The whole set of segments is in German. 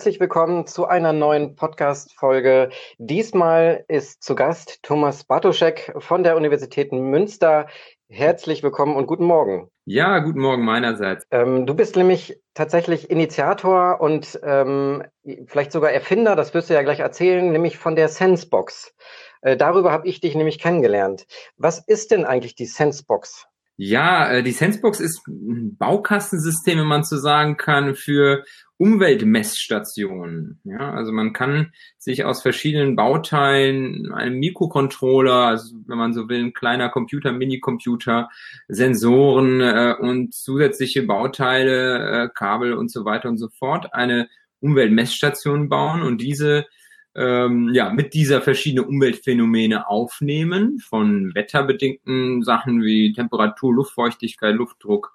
Herzlich willkommen zu einer neuen Podcast-Folge. Diesmal ist zu Gast Thomas Bartoschek von der Universität Münster. Herzlich willkommen und guten Morgen. Ja, guten Morgen meinerseits. Ähm, du bist nämlich tatsächlich Initiator und ähm, vielleicht sogar Erfinder, das wirst du ja gleich erzählen, nämlich von der Sensebox. Äh, darüber habe ich dich nämlich kennengelernt. Was ist denn eigentlich die Sensebox? Ja, äh, die Sensebox ist ein Baukastensystem, wenn man so sagen kann, für Umweltmessstationen. Ja, also man kann sich aus verschiedenen Bauteilen, einem Mikrocontroller, also wenn man so will, ein kleiner Computer, Minicomputer, Sensoren äh, und zusätzliche Bauteile, äh, Kabel und so weiter und so fort, eine Umweltmessstation bauen und diese ähm, ja, mit dieser verschiedene Umweltphänomene aufnehmen, von wetterbedingten Sachen wie Temperatur, Luftfeuchtigkeit, Luftdruck,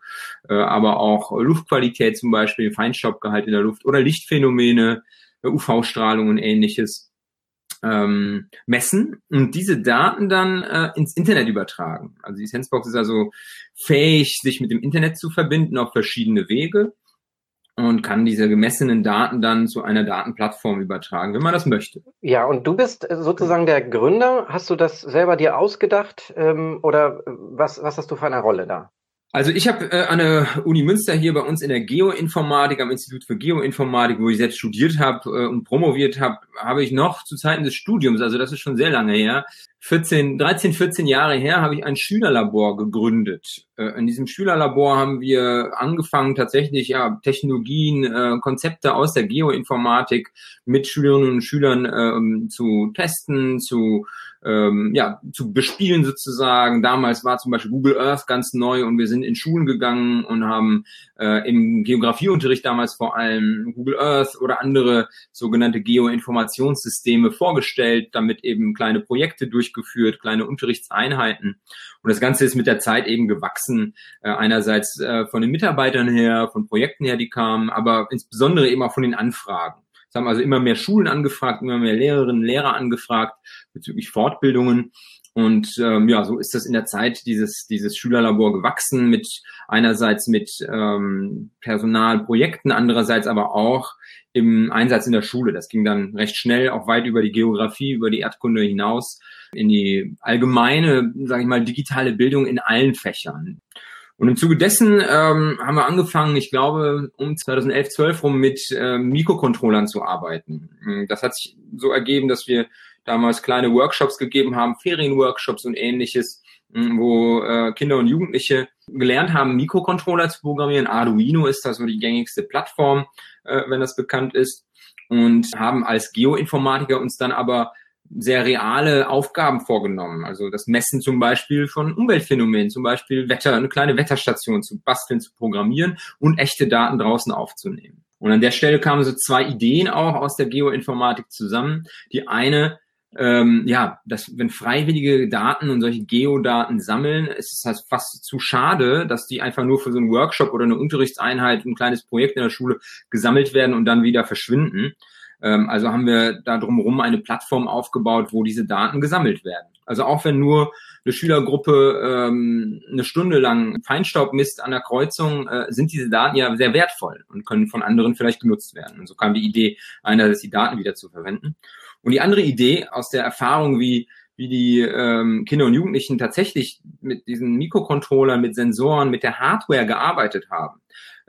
äh, aber auch Luftqualität zum Beispiel, Feinstaubgehalt in der Luft oder Lichtphänomene, äh, UV-Strahlung und ähnliches ähm, messen und diese Daten dann äh, ins Internet übertragen. Also die Sensebox ist also fähig, sich mit dem Internet zu verbinden auf verschiedene Wege und kann diese gemessenen Daten dann zu einer Datenplattform übertragen, wenn man das möchte. Ja, und du bist sozusagen der Gründer. Hast du das selber dir ausgedacht ähm, oder was, was hast du für eine Rolle da? Also ich habe äh, an der Uni Münster hier bei uns in der Geoinformatik, am Institut für Geoinformatik, wo ich selbst studiert habe äh, und promoviert habe, habe ich noch zu Zeiten des Studiums, also das ist schon sehr lange her, 14, 13, 14 Jahre her, habe ich ein Schülerlabor gegründet. Äh, in diesem Schülerlabor haben wir angefangen, tatsächlich ja Technologien, äh, Konzepte aus der Geoinformatik mit Schülerinnen und Schülern ähm, zu testen, zu ähm, ja, zu bespielen sozusagen. Damals war zum Beispiel Google Earth ganz neu und wir sind in Schulen gegangen und haben äh, im Geografieunterricht damals vor allem Google Earth oder andere sogenannte Geoinformationssysteme vorgestellt, damit eben kleine Projekte durchgeführt, kleine Unterrichtseinheiten. Und das Ganze ist mit der Zeit eben gewachsen, äh, einerseits äh, von den Mitarbeitern her, von Projekten her, die kamen, aber insbesondere eben auch von den Anfragen. Es haben also immer mehr Schulen angefragt, immer mehr Lehrerinnen Lehrer angefragt bezüglich Fortbildungen. Und ähm, ja, so ist das in der Zeit dieses, dieses Schülerlabor gewachsen, mit einerseits mit ähm, Personalprojekten, andererseits aber auch im Einsatz in der Schule. Das ging dann recht schnell, auch weit über die Geografie, über die Erdkunde hinaus, in die allgemeine, sage ich mal, digitale Bildung in allen Fächern. Und im Zuge dessen ähm, haben wir angefangen, ich glaube, um 2011, 12 rum mit äh, Mikrocontrollern zu arbeiten. Hm, das hat sich so ergeben, dass wir damals kleine Workshops gegeben haben, Ferienworkshops und ähnliches, hm, wo äh, Kinder und Jugendliche gelernt haben, Mikrocontroller zu programmieren. Arduino ist da so die gängigste Plattform, äh, wenn das bekannt ist. Und haben als Geoinformatiker uns dann aber sehr reale Aufgaben vorgenommen. Also das Messen zum Beispiel von Umweltphänomenen, zum Beispiel Wetter, eine kleine Wetterstation zu basteln, zu programmieren und echte Daten draußen aufzunehmen. Und an der Stelle kamen so zwei Ideen auch aus der Geoinformatik zusammen. Die eine, ähm, ja, dass wenn freiwillige Daten und solche Geodaten sammeln, ist es halt fast zu schade, dass die einfach nur für so einen Workshop oder eine Unterrichtseinheit, ein kleines Projekt in der Schule gesammelt werden und dann wieder verschwinden. Ähm, also haben wir da drumherum eine Plattform aufgebaut, wo diese Daten gesammelt werden. Also auch wenn nur eine Schülergruppe ähm, eine Stunde lang Feinstaub misst an der Kreuzung, äh, sind diese Daten ja sehr wertvoll und können von anderen vielleicht genutzt werden. Und so kam die Idee, einerseits die Daten wieder zu verwenden. Und die andere Idee aus der Erfahrung, wie wie die ähm, Kinder und Jugendlichen tatsächlich mit diesen Mikrocontrollern, mit Sensoren, mit der Hardware gearbeitet haben.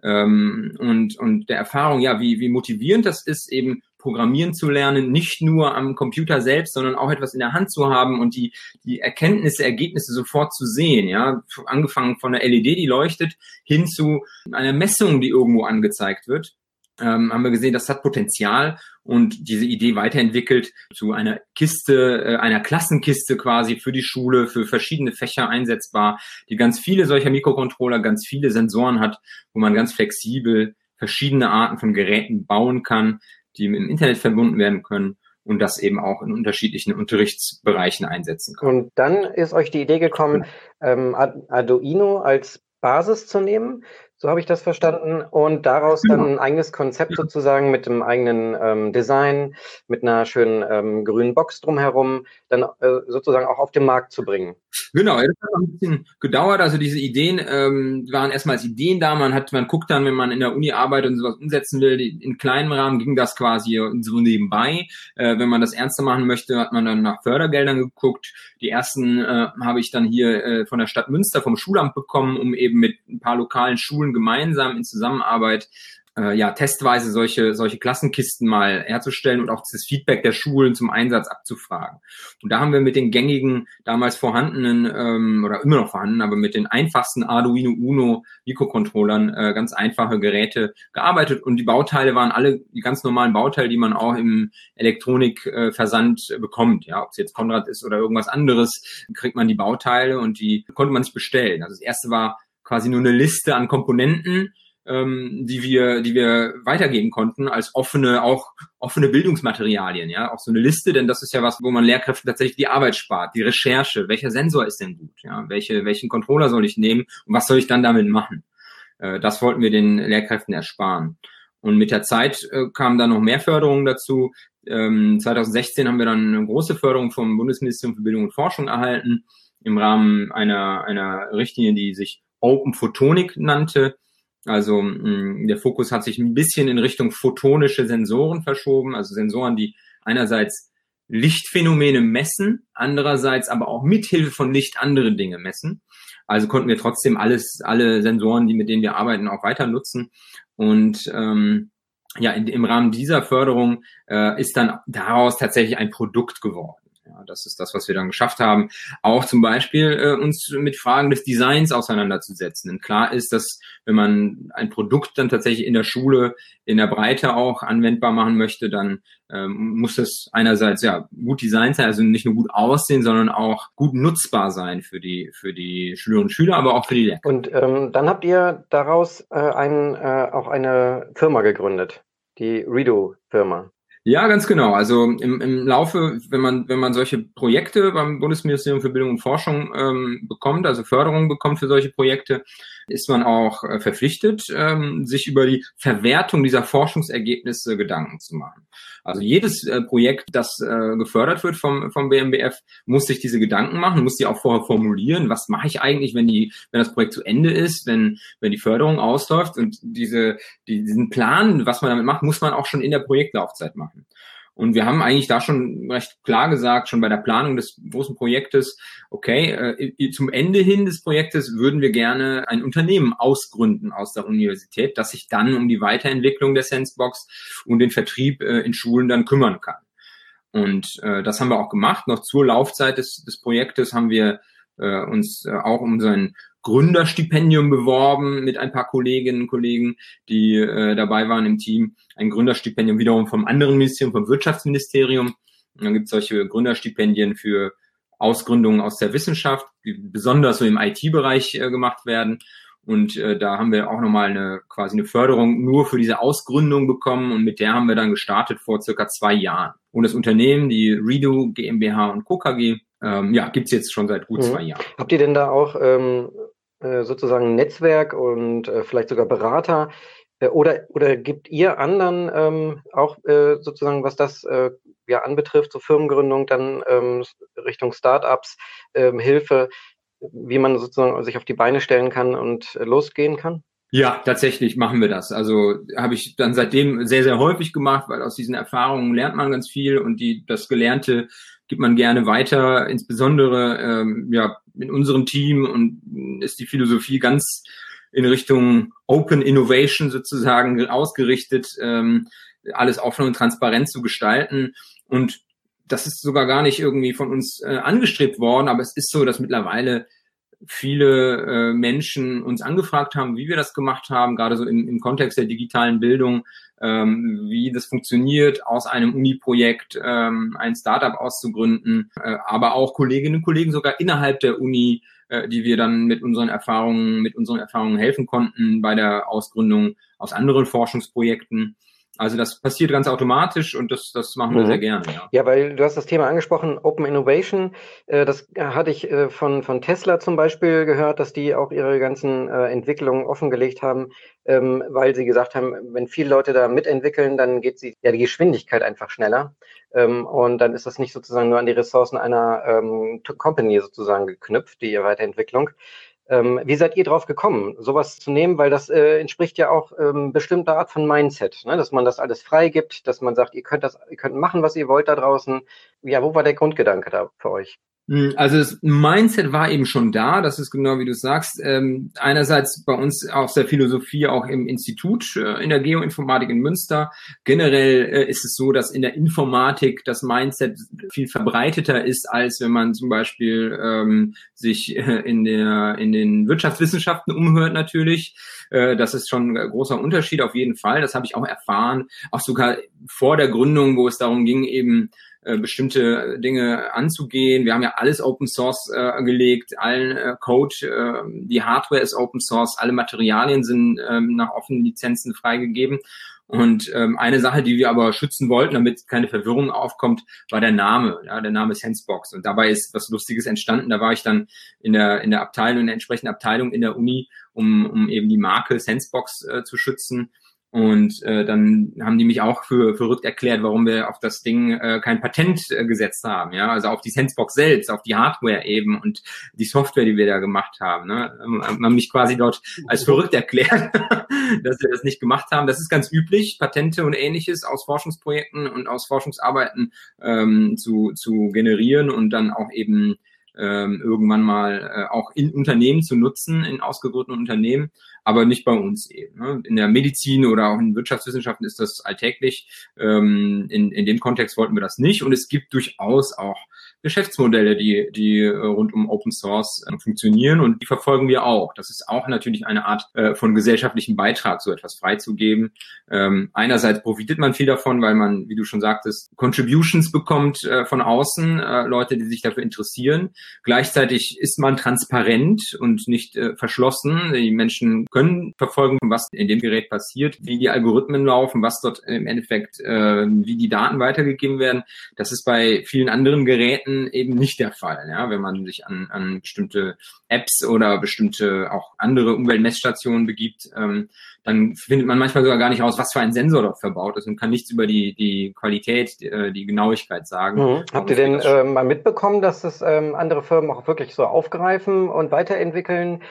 Ähm, und, und der Erfahrung, ja, wie, wie motivierend das ist, eben Programmieren zu lernen, nicht nur am Computer selbst, sondern auch etwas in der Hand zu haben und die, die Erkenntnisse, Ergebnisse sofort zu sehen. Ja, angefangen von einer LED, die leuchtet, hin zu einer Messung, die irgendwo angezeigt wird. Ähm, haben wir gesehen, das hat Potenzial und diese Idee weiterentwickelt zu einer Kiste, äh, einer Klassenkiste quasi für die Schule, für verschiedene Fächer einsetzbar, die ganz viele solcher Mikrocontroller, ganz viele Sensoren hat, wo man ganz flexibel verschiedene Arten von Geräten bauen kann, die im Internet verbunden werden können und das eben auch in unterschiedlichen Unterrichtsbereichen einsetzen kann. Und dann ist euch die Idee gekommen, ähm, Arduino als Basis zu nehmen. So habe ich das verstanden. Und daraus dann ein eigenes Konzept sozusagen mit dem eigenen ähm, Design, mit einer schönen ähm, grünen Box drumherum, dann äh, sozusagen auch auf den Markt zu bringen. Genau, das hat ein bisschen gedauert. Also diese Ideen ähm, waren erstmal als Ideen da. Man hat, man guckt dann, wenn man in der Uni arbeitet und sowas umsetzen will, in kleinem Rahmen ging das quasi so nebenbei. Äh, wenn man das ernster machen möchte, hat man dann nach Fördergeldern geguckt. Die ersten äh, habe ich dann hier äh, von der Stadt Münster vom Schulamt bekommen, um eben mit ein paar lokalen Schulen gemeinsam in Zusammenarbeit äh, ja, testweise solche, solche Klassenkisten mal herzustellen und auch das Feedback der Schulen zum Einsatz abzufragen. Und da haben wir mit den gängigen, damals vorhandenen ähm, oder immer noch vorhanden, aber mit den einfachsten Arduino Uno Mikrocontrollern äh, ganz einfache Geräte gearbeitet und die Bauteile waren alle die ganz normalen Bauteile, die man auch im Elektronikversand äh, bekommt. Ja, ob es jetzt Konrad ist oder irgendwas anderes, kriegt man die Bauteile und die konnte man sich bestellen. Also das erste war quasi nur eine Liste an Komponenten, ähm, die wir, die wir weitergeben konnten als offene, auch offene Bildungsmaterialien, ja, auch so eine Liste, denn das ist ja was, wo man Lehrkräften tatsächlich die Arbeit spart, die Recherche, welcher Sensor ist denn gut, ja, welche, welchen Controller soll ich nehmen und was soll ich dann damit machen? Äh, das wollten wir den Lehrkräften ersparen. Und mit der Zeit äh, kamen dann noch mehr Förderungen dazu. Ähm, 2016 haben wir dann eine große Förderung vom Bundesministerium für Bildung und Forschung erhalten im Rahmen einer, einer Richtlinie, die sich Open Photonic nannte. Also mh, der Fokus hat sich ein bisschen in Richtung photonische Sensoren verschoben, also Sensoren, die einerseits Lichtphänomene messen, andererseits aber auch mithilfe von Licht andere Dinge messen. Also konnten wir trotzdem alles, alle Sensoren, die mit denen wir arbeiten, auch weiter nutzen. Und ähm, ja, in, im Rahmen dieser Förderung äh, ist dann daraus tatsächlich ein Produkt geworden. Ja, das ist das, was wir dann geschafft haben. Auch zum Beispiel äh, uns mit Fragen des Designs auseinanderzusetzen. Denn klar ist, dass wenn man ein Produkt dann tatsächlich in der Schule in der Breite auch anwendbar machen möchte, dann ähm, muss es einerseits ja gut designt sein, also nicht nur gut aussehen, sondern auch gut nutzbar sein für die für die Schülerinnen und Schüler, aber auch für die Lehrer. Und ähm, dann habt ihr daraus äh, ein, äh, auch eine Firma gegründet, die Redo-Firma. Ja, ganz genau. Also im, im Laufe, wenn man, wenn man solche Projekte beim Bundesministerium für Bildung und Forschung ähm, bekommt, also Förderung bekommt für solche Projekte, ist man auch äh, verpflichtet, ähm, sich über die Verwertung dieser Forschungsergebnisse Gedanken zu machen. Also jedes äh, Projekt, das äh, gefördert wird vom, vom BMBF, muss sich diese Gedanken machen, muss die auch vorher formulieren. Was mache ich eigentlich, wenn die, wenn das Projekt zu Ende ist, wenn, wenn die Förderung ausläuft und diese, die, diesen Plan, was man damit macht, muss man auch schon in der Projektlaufzeit machen. Und wir haben eigentlich da schon recht klar gesagt, schon bei der Planung des großen Projektes, okay, äh, zum Ende hin des Projektes würden wir gerne ein Unternehmen ausgründen aus der Universität, das sich dann um die Weiterentwicklung der Sensebox und den Vertrieb äh, in Schulen dann kümmern kann. Und äh, das haben wir auch gemacht. Noch zur Laufzeit des, des Projektes haben wir äh, uns äh, auch um so ein Gründerstipendium beworben mit ein paar Kolleginnen und Kollegen, die äh, dabei waren im Team. Ein Gründerstipendium wiederum vom anderen Ministerium, vom Wirtschaftsministerium. Und dann gibt es solche Gründerstipendien für Ausgründungen aus der Wissenschaft, die besonders so im IT-Bereich äh, gemacht werden. Und äh, da haben wir auch nochmal eine quasi eine Förderung nur für diese Ausgründung bekommen und mit der haben wir dann gestartet vor circa zwei Jahren. Und das Unternehmen, die Redo GmbH und Co. KG, ähm, ja, gibt's jetzt schon seit gut mhm. zwei Jahren. Habt ihr denn da auch ähm, äh, sozusagen Netzwerk und äh, vielleicht sogar Berater? Äh, oder, oder gibt ihr anderen ähm, auch äh, sozusagen, was das äh, ja anbetrifft, so Firmengründung, dann ähm, Richtung Startups, ähm, Hilfe, wie man sozusagen sich auf die Beine stellen kann und äh, losgehen kann? Ja, tatsächlich machen wir das. Also habe ich dann seitdem sehr, sehr häufig gemacht, weil aus diesen Erfahrungen lernt man ganz viel und die das Gelernte gibt man gerne weiter, insbesondere ähm, ja in unserem Team und ist die Philosophie ganz in Richtung Open Innovation sozusagen ausgerichtet, ähm, alles offen und transparent zu gestalten. Und das ist sogar gar nicht irgendwie von uns äh, angestrebt worden, aber es ist so, dass mittlerweile viele äh, Menschen uns angefragt haben, wie wir das gemacht haben, gerade so im, im Kontext der digitalen Bildung, ähm, wie das funktioniert, aus einem Uni-Projekt ähm, ein Startup auszugründen, äh, aber auch Kolleginnen und Kollegen sogar innerhalb der Uni, äh, die wir dann mit unseren Erfahrungen, mit unseren Erfahrungen helfen konnten bei der Ausgründung aus anderen Forschungsprojekten. Also das passiert ganz automatisch und das, das machen wir mhm. sehr gerne. Ja. ja, weil du hast das Thema angesprochen, Open Innovation. Äh, das hatte ich äh, von, von Tesla zum Beispiel gehört, dass die auch ihre ganzen äh, Entwicklungen offengelegt haben, ähm, weil sie gesagt haben, wenn viele Leute da mitentwickeln, dann geht sie ja die Geschwindigkeit einfach schneller. Ähm, und dann ist das nicht sozusagen nur an die Ressourcen einer ähm, Company sozusagen geknüpft, die Weiterentwicklung. Ähm, wie seid ihr drauf gekommen, sowas zu nehmen? Weil das äh, entspricht ja auch ähm, bestimmter Art von Mindset, ne? dass man das alles freigibt, dass man sagt, ihr könnt das, ihr könnt machen, was ihr wollt da draußen. Ja, wo war der Grundgedanke da für euch? Hm, also das Mindset war eben schon da, das ist genau wie du sagst. Ähm, einerseits bei uns aus der Philosophie auch im Institut äh, in der Geoinformatik in Münster. Generell äh, ist es so, dass in der Informatik das Mindset viel verbreiteter ist, als wenn man zum Beispiel ähm, sich äh, in, der, in den Wirtschaftswissenschaften umhört natürlich. Äh, das ist schon ein großer Unterschied auf jeden Fall. Das habe ich auch erfahren, auch sogar vor der Gründung, wo es darum ging, eben äh, bestimmte Dinge anzugehen. Wir haben ja alles Open Source äh, gelegt, allen äh, Code, äh, die Hardware ist Open Source, alle Materialien sind ähm, nach offenen Lizenzen freigegeben. Und ähm, eine Sache, die wir aber schützen wollten, damit keine Verwirrung aufkommt, war der Name, ja, der Name Sensebox. Und dabei ist was Lustiges entstanden. Da war ich dann in der in der Abteilung, in der entsprechenden Abteilung in der Uni, um, um eben die Marke Sensebox äh, zu schützen. Und äh, dann haben die mich auch für verrückt erklärt, warum wir auf das Ding äh, kein Patent äh, gesetzt haben. Ja, also auf die Sensebox selbst, auf die Hardware eben und die Software, die wir da gemacht haben. Ne? Ähm, haben mich quasi dort als verrückt erklärt, dass wir das nicht gemacht haben. Das ist ganz üblich, Patente und ähnliches aus Forschungsprojekten und aus Forschungsarbeiten ähm, zu, zu generieren und dann auch eben ähm, irgendwann mal äh, auch in Unternehmen zu nutzen, in ausgegründeten Unternehmen, aber nicht bei uns eben. Ne? In der Medizin oder auch in Wirtschaftswissenschaften ist das alltäglich. Ähm, in, in dem Kontext wollten wir das nicht. Und es gibt durchaus auch Geschäftsmodelle, die, die äh, rund um Open Source äh, funktionieren und die verfolgen wir auch. Das ist auch natürlich eine Art äh, von gesellschaftlichem Beitrag, so etwas freizugeben. Ähm, einerseits profitiert man viel davon, weil man, wie du schon sagtest, Contributions bekommt von außen, Leute, die sich dafür interessieren. Gleichzeitig ist man transparent und nicht verschlossen. Die Menschen können verfolgen, was in dem Gerät passiert, wie die Algorithmen laufen, was dort im Endeffekt, wie die Daten weitergegeben werden. Das ist bei vielen anderen Geräten eben nicht der Fall. Ja? Wenn man sich an, an bestimmte Apps oder bestimmte auch andere Umweltmessstationen begibt, ähm, dann findet man manchmal sogar gar nicht raus, was für ein Sensor dort verbaut ist und kann nichts über die, die Qualität, die, äh, die Genauigkeit sagen. Mhm. Habt ihr denn äh, mal mitbekommen, dass das ähm, andere Firmen auch wirklich so aufgreifen und weiterentwickeln?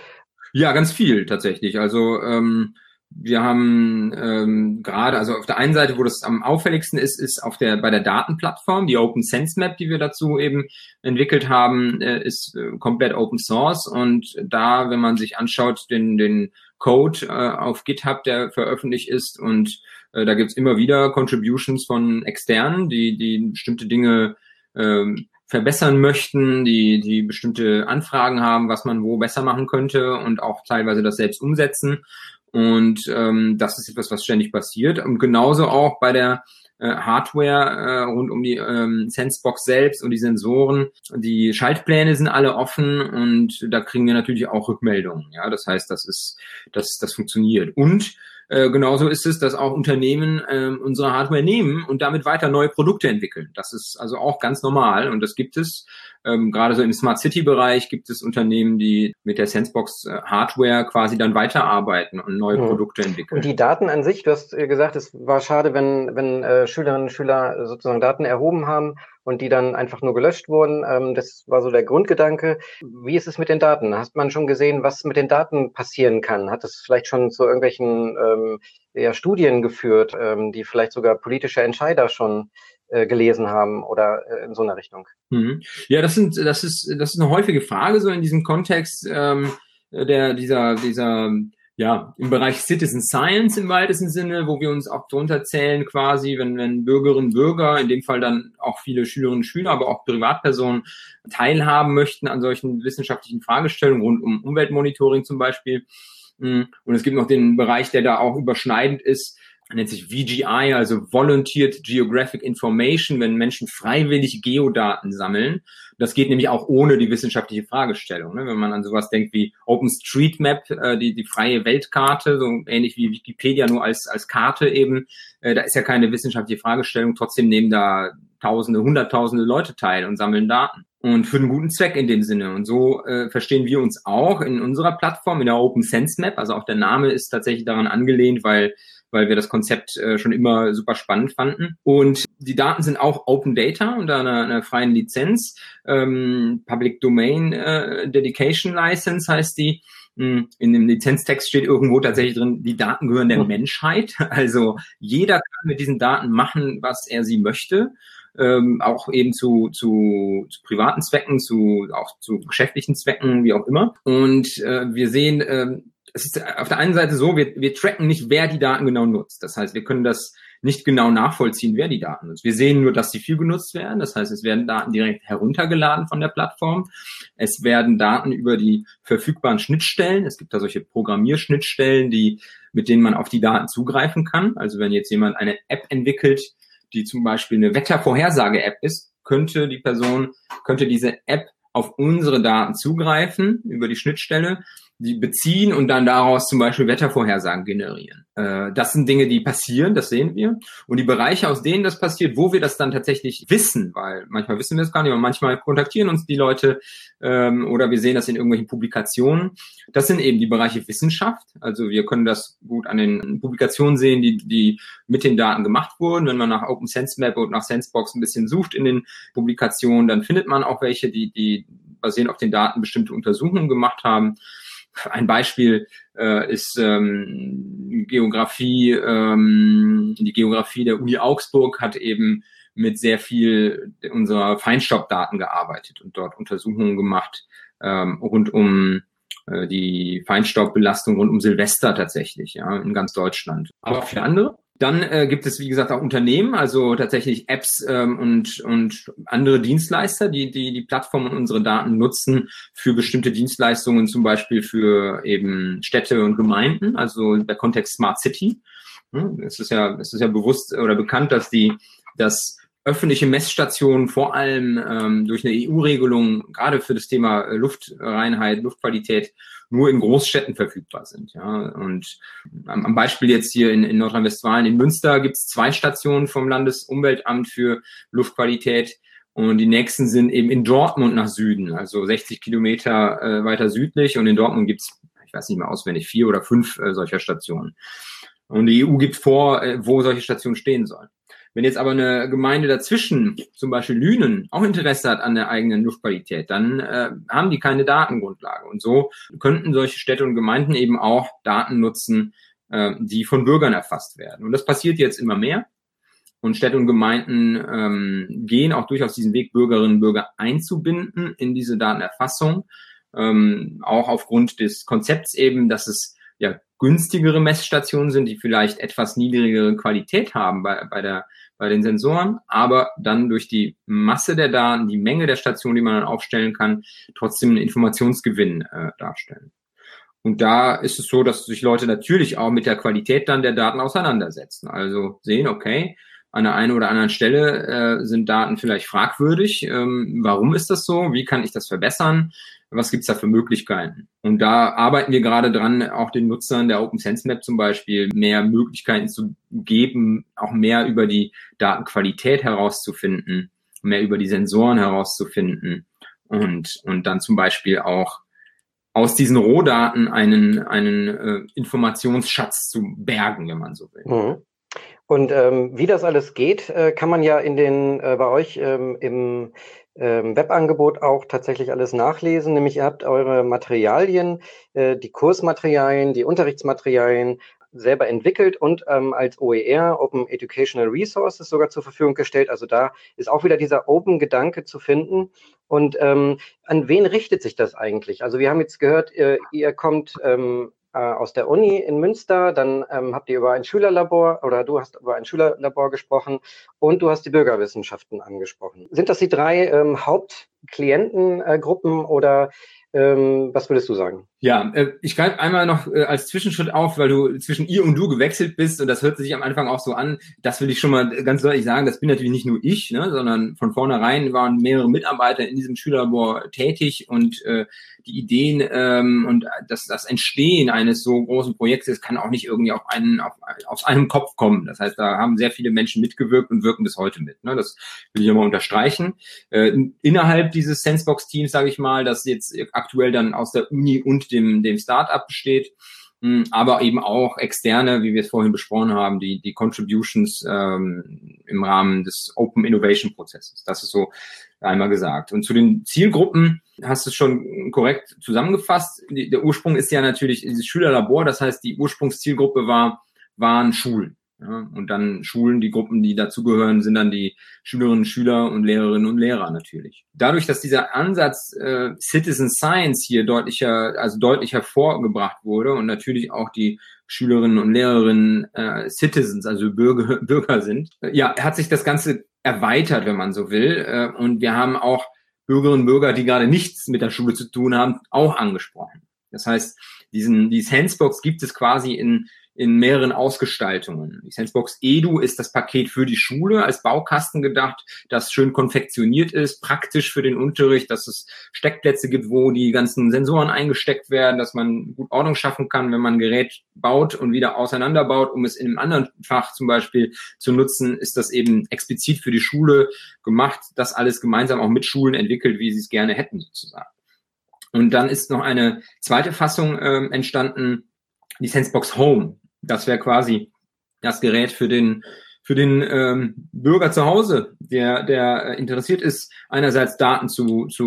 Ja, ganz viel tatsächlich. Also ähm, wir haben ähm, gerade, also auf der einen Seite, wo das am auffälligsten ist, ist auf der bei der Datenplattform, die Open Sense Map, die wir dazu eben entwickelt haben, äh, ist äh, komplett Open Source und da, wenn man sich anschaut, den den Code äh, auf GitHub, der veröffentlicht ist und äh, da gibt's immer wieder Contributions von externen, die die bestimmte Dinge ähm, verbessern möchten, die, die bestimmte Anfragen haben, was man wo besser machen könnte und auch teilweise das selbst umsetzen. Und ähm, das ist etwas, was ständig passiert. Und genauso auch bei der äh, Hardware äh, rund um die ähm, Sensebox selbst und die Sensoren. Die Schaltpläne sind alle offen und da kriegen wir natürlich auch Rückmeldungen. Ja, das heißt, das ist, das, das funktioniert. Und äh, genauso ist es, dass auch Unternehmen äh, unsere Hardware nehmen und damit weiter neue Produkte entwickeln. Das ist also auch ganz normal und das gibt es ähm, gerade so im Smart City Bereich gibt es Unternehmen, die mit der Sensebox äh, Hardware quasi dann weiterarbeiten und neue mhm. Produkte entwickeln. Und die Daten an sich, du hast äh, gesagt, es war schade, wenn, wenn äh, Schülerinnen und Schüler sozusagen Daten erhoben haben und die dann einfach nur gelöscht wurden. Ähm, das war so der Grundgedanke. Wie ist es mit den Daten? Hast man schon gesehen, was mit den Daten passieren kann? Hat es vielleicht schon zu irgendwelchen ähm, ja, Studien geführt, ähm, die vielleicht sogar politische Entscheider schon äh, gelesen haben oder äh, in so einer Richtung? Mhm. Ja, das sind, das ist, das ist eine häufige Frage so in diesem Kontext ähm, der dieser dieser ja, im Bereich Citizen Science im weitesten Sinne, wo wir uns auch drunter zählen quasi, wenn, wenn Bürgerinnen und Bürger, in dem Fall dann auch viele Schülerinnen und Schüler, aber auch Privatpersonen teilhaben möchten an solchen wissenschaftlichen Fragestellungen rund um Umweltmonitoring zum Beispiel. Mm, und es gibt noch den Bereich, der da auch überschneidend ist, nennt sich VGI, also Volunteered Geographic Information, wenn Menschen freiwillig Geodaten sammeln. Das geht nämlich auch ohne die wissenschaftliche Fragestellung. Ne? Wenn man an sowas denkt wie OpenStreetMap, äh, die, die freie Weltkarte, so ähnlich wie Wikipedia, nur als, als Karte eben, äh, da ist ja keine wissenschaftliche Fragestellung. Trotzdem nehmen da Tausende, Hunderttausende Leute teil und sammeln Daten. Und für einen guten Zweck in dem Sinne. Und so äh, verstehen wir uns auch in unserer Plattform, in der Open Sense Map. Also auch der Name ist tatsächlich daran angelehnt, weil weil wir das Konzept äh, schon immer super spannend fanden. Und die Daten sind auch Open Data unter einer, einer freien Lizenz. Ähm, Public Domain äh, Dedication License heißt die. Hm, in dem Lizenztext steht irgendwo tatsächlich drin, die Daten gehören der Menschheit. Also jeder kann mit diesen Daten machen, was er sie möchte. Ähm, auch eben zu, zu, zu privaten Zwecken, zu auch zu geschäftlichen Zwecken, wie auch immer. Und äh, wir sehen, ähm, es ist auf der einen Seite so, wir, wir tracken nicht, wer die Daten genau nutzt. Das heißt, wir können das nicht genau nachvollziehen, wer die Daten nutzt. Wir sehen nur, dass sie viel genutzt werden. Das heißt, es werden Daten direkt heruntergeladen von der Plattform. Es werden Daten über die verfügbaren Schnittstellen. Es gibt da solche Programmierschnittstellen, die, mit denen man auf die Daten zugreifen kann. Also wenn jetzt jemand eine App entwickelt, die zum Beispiel eine Wettervorhersage-App ist, könnte die Person, könnte diese App auf unsere Daten zugreifen über die Schnittstelle die beziehen und dann daraus zum Beispiel Wettervorhersagen generieren. Äh, das sind Dinge, die passieren, das sehen wir. Und die Bereiche, aus denen das passiert, wo wir das dann tatsächlich wissen, weil manchmal wissen wir es gar nicht, aber manchmal kontaktieren uns die Leute ähm, oder wir sehen das in irgendwelchen Publikationen. Das sind eben die Bereiche Wissenschaft. Also wir können das gut an den Publikationen sehen, die, die mit den Daten gemacht wurden. Wenn man nach Open Sense Map und nach Sensebox ein bisschen sucht in den Publikationen, dann findet man auch welche, die, die basierend auf den Daten bestimmte Untersuchungen gemacht haben. Ein Beispiel äh, ist ähm, Geografie, ähm, die Geografie der Uni Augsburg hat eben mit sehr viel unserer Feinstaubdaten gearbeitet und dort Untersuchungen gemacht ähm, rund um äh, die Feinstaubbelastung rund um Silvester tatsächlich, ja, in ganz Deutschland. Aber für andere. Dann äh, gibt es, wie gesagt, auch Unternehmen, also tatsächlich Apps ähm, und, und andere Dienstleister, die, die die Plattform und unsere Daten nutzen für bestimmte Dienstleistungen, zum Beispiel für eben Städte und Gemeinden, also der Kontext Smart City. Hm, es ist ja, es ist ja bewusst oder bekannt, dass die, dass öffentliche Messstationen vor allem ähm, durch eine EU-Regelung gerade für das Thema äh, Luftreinheit, Luftqualität nur in Großstädten verfügbar sind. Ja. Und am, am Beispiel jetzt hier in, in Nordrhein-Westfalen, in Münster gibt es zwei Stationen vom Landesumweltamt für Luftqualität. Und die nächsten sind eben in Dortmund nach Süden, also 60 Kilometer äh, weiter südlich. Und in Dortmund gibt's, ich weiß nicht mehr auswendig, vier oder fünf äh, solcher Stationen. Und die EU gibt vor, äh, wo solche Stationen stehen sollen. Wenn jetzt aber eine Gemeinde dazwischen, zum Beispiel Lünen, auch Interesse hat an der eigenen Luftqualität, dann äh, haben die keine Datengrundlage. Und so könnten solche Städte und Gemeinden eben auch Daten nutzen, äh, die von Bürgern erfasst werden. Und das passiert jetzt immer mehr. Und Städte und Gemeinden ähm, gehen auch durchaus diesen Weg, Bürgerinnen und Bürger einzubinden in diese Datenerfassung. Ähm, auch aufgrund des Konzepts eben, dass es ja günstigere Messstationen sind, die vielleicht etwas niedrigere Qualität haben bei, bei der bei den Sensoren, aber dann durch die Masse der Daten, die Menge der Stationen, die man dann aufstellen kann, trotzdem einen Informationsgewinn äh, darstellen. Und da ist es so, dass sich Leute natürlich auch mit der Qualität dann der Daten auseinandersetzen. Also sehen, okay, an der einen oder anderen Stelle äh, sind Daten vielleicht fragwürdig. Ähm, warum ist das so? Wie kann ich das verbessern? Was gibt's da für Möglichkeiten? Und da arbeiten wir gerade dran, auch den Nutzern der Open Sense Map zum Beispiel mehr Möglichkeiten zu geben, auch mehr über die Datenqualität herauszufinden, mehr über die Sensoren herauszufinden und, und dann zum Beispiel auch aus diesen Rohdaten einen, einen äh, Informationsschatz zu bergen, wenn man so will. Mhm. Und ähm, wie das alles geht, äh, kann man ja in den äh, bei euch ähm, im ähm, Webangebot auch tatsächlich alles nachlesen. Nämlich ihr habt eure Materialien, äh, die Kursmaterialien, die Unterrichtsmaterialien selber entwickelt und ähm, als OER, Open Educational Resources, sogar zur Verfügung gestellt. Also da ist auch wieder dieser Open-Gedanke zu finden. Und ähm, an wen richtet sich das eigentlich? Also wir haben jetzt gehört, ihr, ihr kommt ähm, äh, aus der Uni in Münster, dann ähm, habt ihr über ein Schülerlabor oder du hast über ein Schülerlabor gesprochen und du hast die Bürgerwissenschaften angesprochen. Sind das die drei ähm, Haupt Klientengruppen oder ähm, was würdest du sagen? Ja, äh, ich greife einmal noch äh, als Zwischenschritt auf, weil du zwischen ihr und du gewechselt bist und das hört sich am Anfang auch so an. Das will ich schon mal ganz deutlich sagen. Das bin natürlich nicht nur ich, ne, sondern von vornherein waren mehrere Mitarbeiter in diesem Schülerlabor tätig und äh, die Ideen ähm, und das, das Entstehen eines so großen Projektes kann auch nicht irgendwie auf einen auf, aus einem Kopf kommen. Das heißt, da haben sehr viele Menschen mitgewirkt und wirken bis heute mit. Ne? Das will ich immer unterstreichen. Äh, innerhalb dieses Sensebox-Teams, sage ich mal, das jetzt aktuell dann aus der Uni und dem, dem Startup besteht, hm, aber eben auch externe, wie wir es vorhin besprochen haben, die, die Contributions ähm, im Rahmen des Open Innovation Prozesses. Das ist so einmal gesagt. Und zu den Zielgruppen hast du es schon korrekt zusammengefasst. Der Ursprung ist ja natürlich dieses Schülerlabor, das heißt, die Ursprungszielgruppe war, waren Schulen. Ja, und dann Schulen, die Gruppen, die dazugehören, sind dann die Schülerinnen, Schüler und Lehrerinnen und Lehrer natürlich. Dadurch, dass dieser Ansatz äh, Citizen Science hier deutlicher, also deutlich hervorgebracht wurde und natürlich auch die Schülerinnen und Lehrerinnen äh, Citizens, also Bürger, Bürger sind, äh, ja, hat sich das Ganze erweitert, wenn man so will. Äh, und wir haben auch Bürgerinnen und Bürger, die gerade nichts mit der Schule zu tun haben, auch angesprochen. Das heißt, diesen, die Sandbox gibt es quasi in in mehreren Ausgestaltungen. Die Sensebox Edu ist das Paket für die Schule als Baukasten gedacht, das schön konfektioniert ist, praktisch für den Unterricht, dass es Steckplätze gibt, wo die ganzen Sensoren eingesteckt werden, dass man gut Ordnung schaffen kann, wenn man ein Gerät baut und wieder auseinanderbaut, um es in einem anderen Fach zum Beispiel zu nutzen, ist das eben explizit für die Schule gemacht, das alles gemeinsam auch mit Schulen entwickelt, wie sie es gerne hätten sozusagen. Und dann ist noch eine zweite Fassung äh, entstanden, die Sensebox Home. Das wäre quasi das Gerät für den für den ähm, Bürger zu Hause, der, der interessiert ist, einerseits Daten zu, zu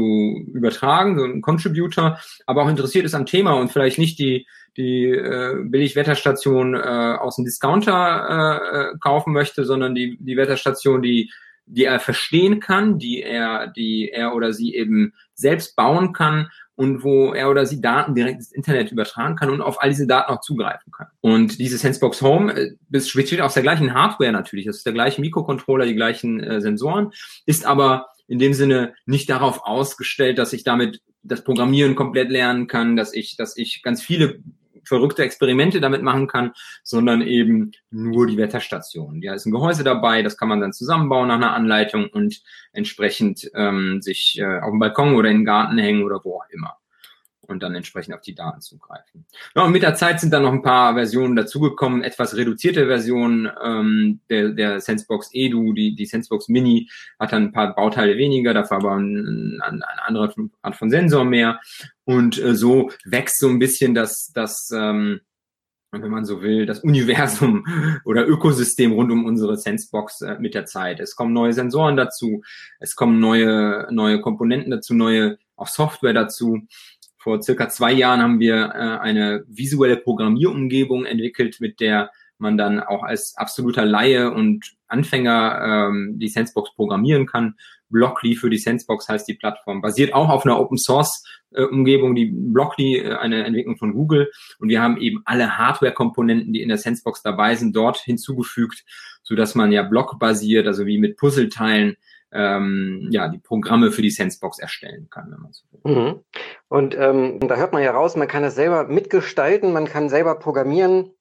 übertragen, so ein Contributor, aber auch interessiert ist am Thema und vielleicht nicht die, die äh, Billigwetterstation äh, aus dem Discounter äh, kaufen möchte, sondern die, die Wetterstation, die, die er verstehen kann, die er, die er oder sie eben selbst bauen kann und wo er oder sie Daten direkt ins Internet übertragen kann und auf all diese Daten auch zugreifen kann. Und diese Sensebox Home äh, besteht aus der gleichen Hardware natürlich, das ist der gleiche Mikrocontroller, die gleichen äh, Sensoren, ist aber in dem Sinne nicht darauf ausgestellt, dass ich damit das Programmieren komplett lernen kann, dass ich, dass ich ganz viele verrückte Experimente damit machen kann, sondern eben nur die Wetterstation. Ja, ist ein Gehäuse dabei, das kann man dann zusammenbauen nach einer Anleitung und entsprechend ähm, sich äh, auf den Balkon oder in den Garten hängen oder wo auch immer und dann entsprechend auf die Daten zugreifen. Ja, und mit der Zeit sind dann noch ein paar Versionen dazugekommen, etwas reduzierte Versionen ähm, der, der Sensebox Edu, die, die Sensebox Mini hat dann ein paar Bauteile weniger, dafür aber ein, ein, eine andere Art von Sensor mehr. Und äh, so wächst so ein bisschen das, das ähm, wenn man so will, das Universum oder Ökosystem rund um unsere Sensebox äh, mit der Zeit. Es kommen neue Sensoren dazu, es kommen neue, neue Komponenten dazu, neue auch Software dazu. Vor circa zwei Jahren haben wir äh, eine visuelle Programmierumgebung entwickelt, mit der man dann auch als absoluter Laie und Anfänger ähm, die Sensebox programmieren kann. Blockly für die Sensebox heißt die Plattform. Basiert auch auf einer Open Source äh, Umgebung, die Blockly, äh, eine Entwicklung von Google. Und wir haben eben alle Hardware-Komponenten, die in der Sensebox dabei sind, dort hinzugefügt, so dass man ja blockbasiert, also wie mit Puzzleteilen, ähm, ja, die Programme für die Sensebox erstellen kann, wenn man so will. Mhm. Und ähm, da hört man ja raus, man kann es selber mitgestalten, man kann selber programmieren,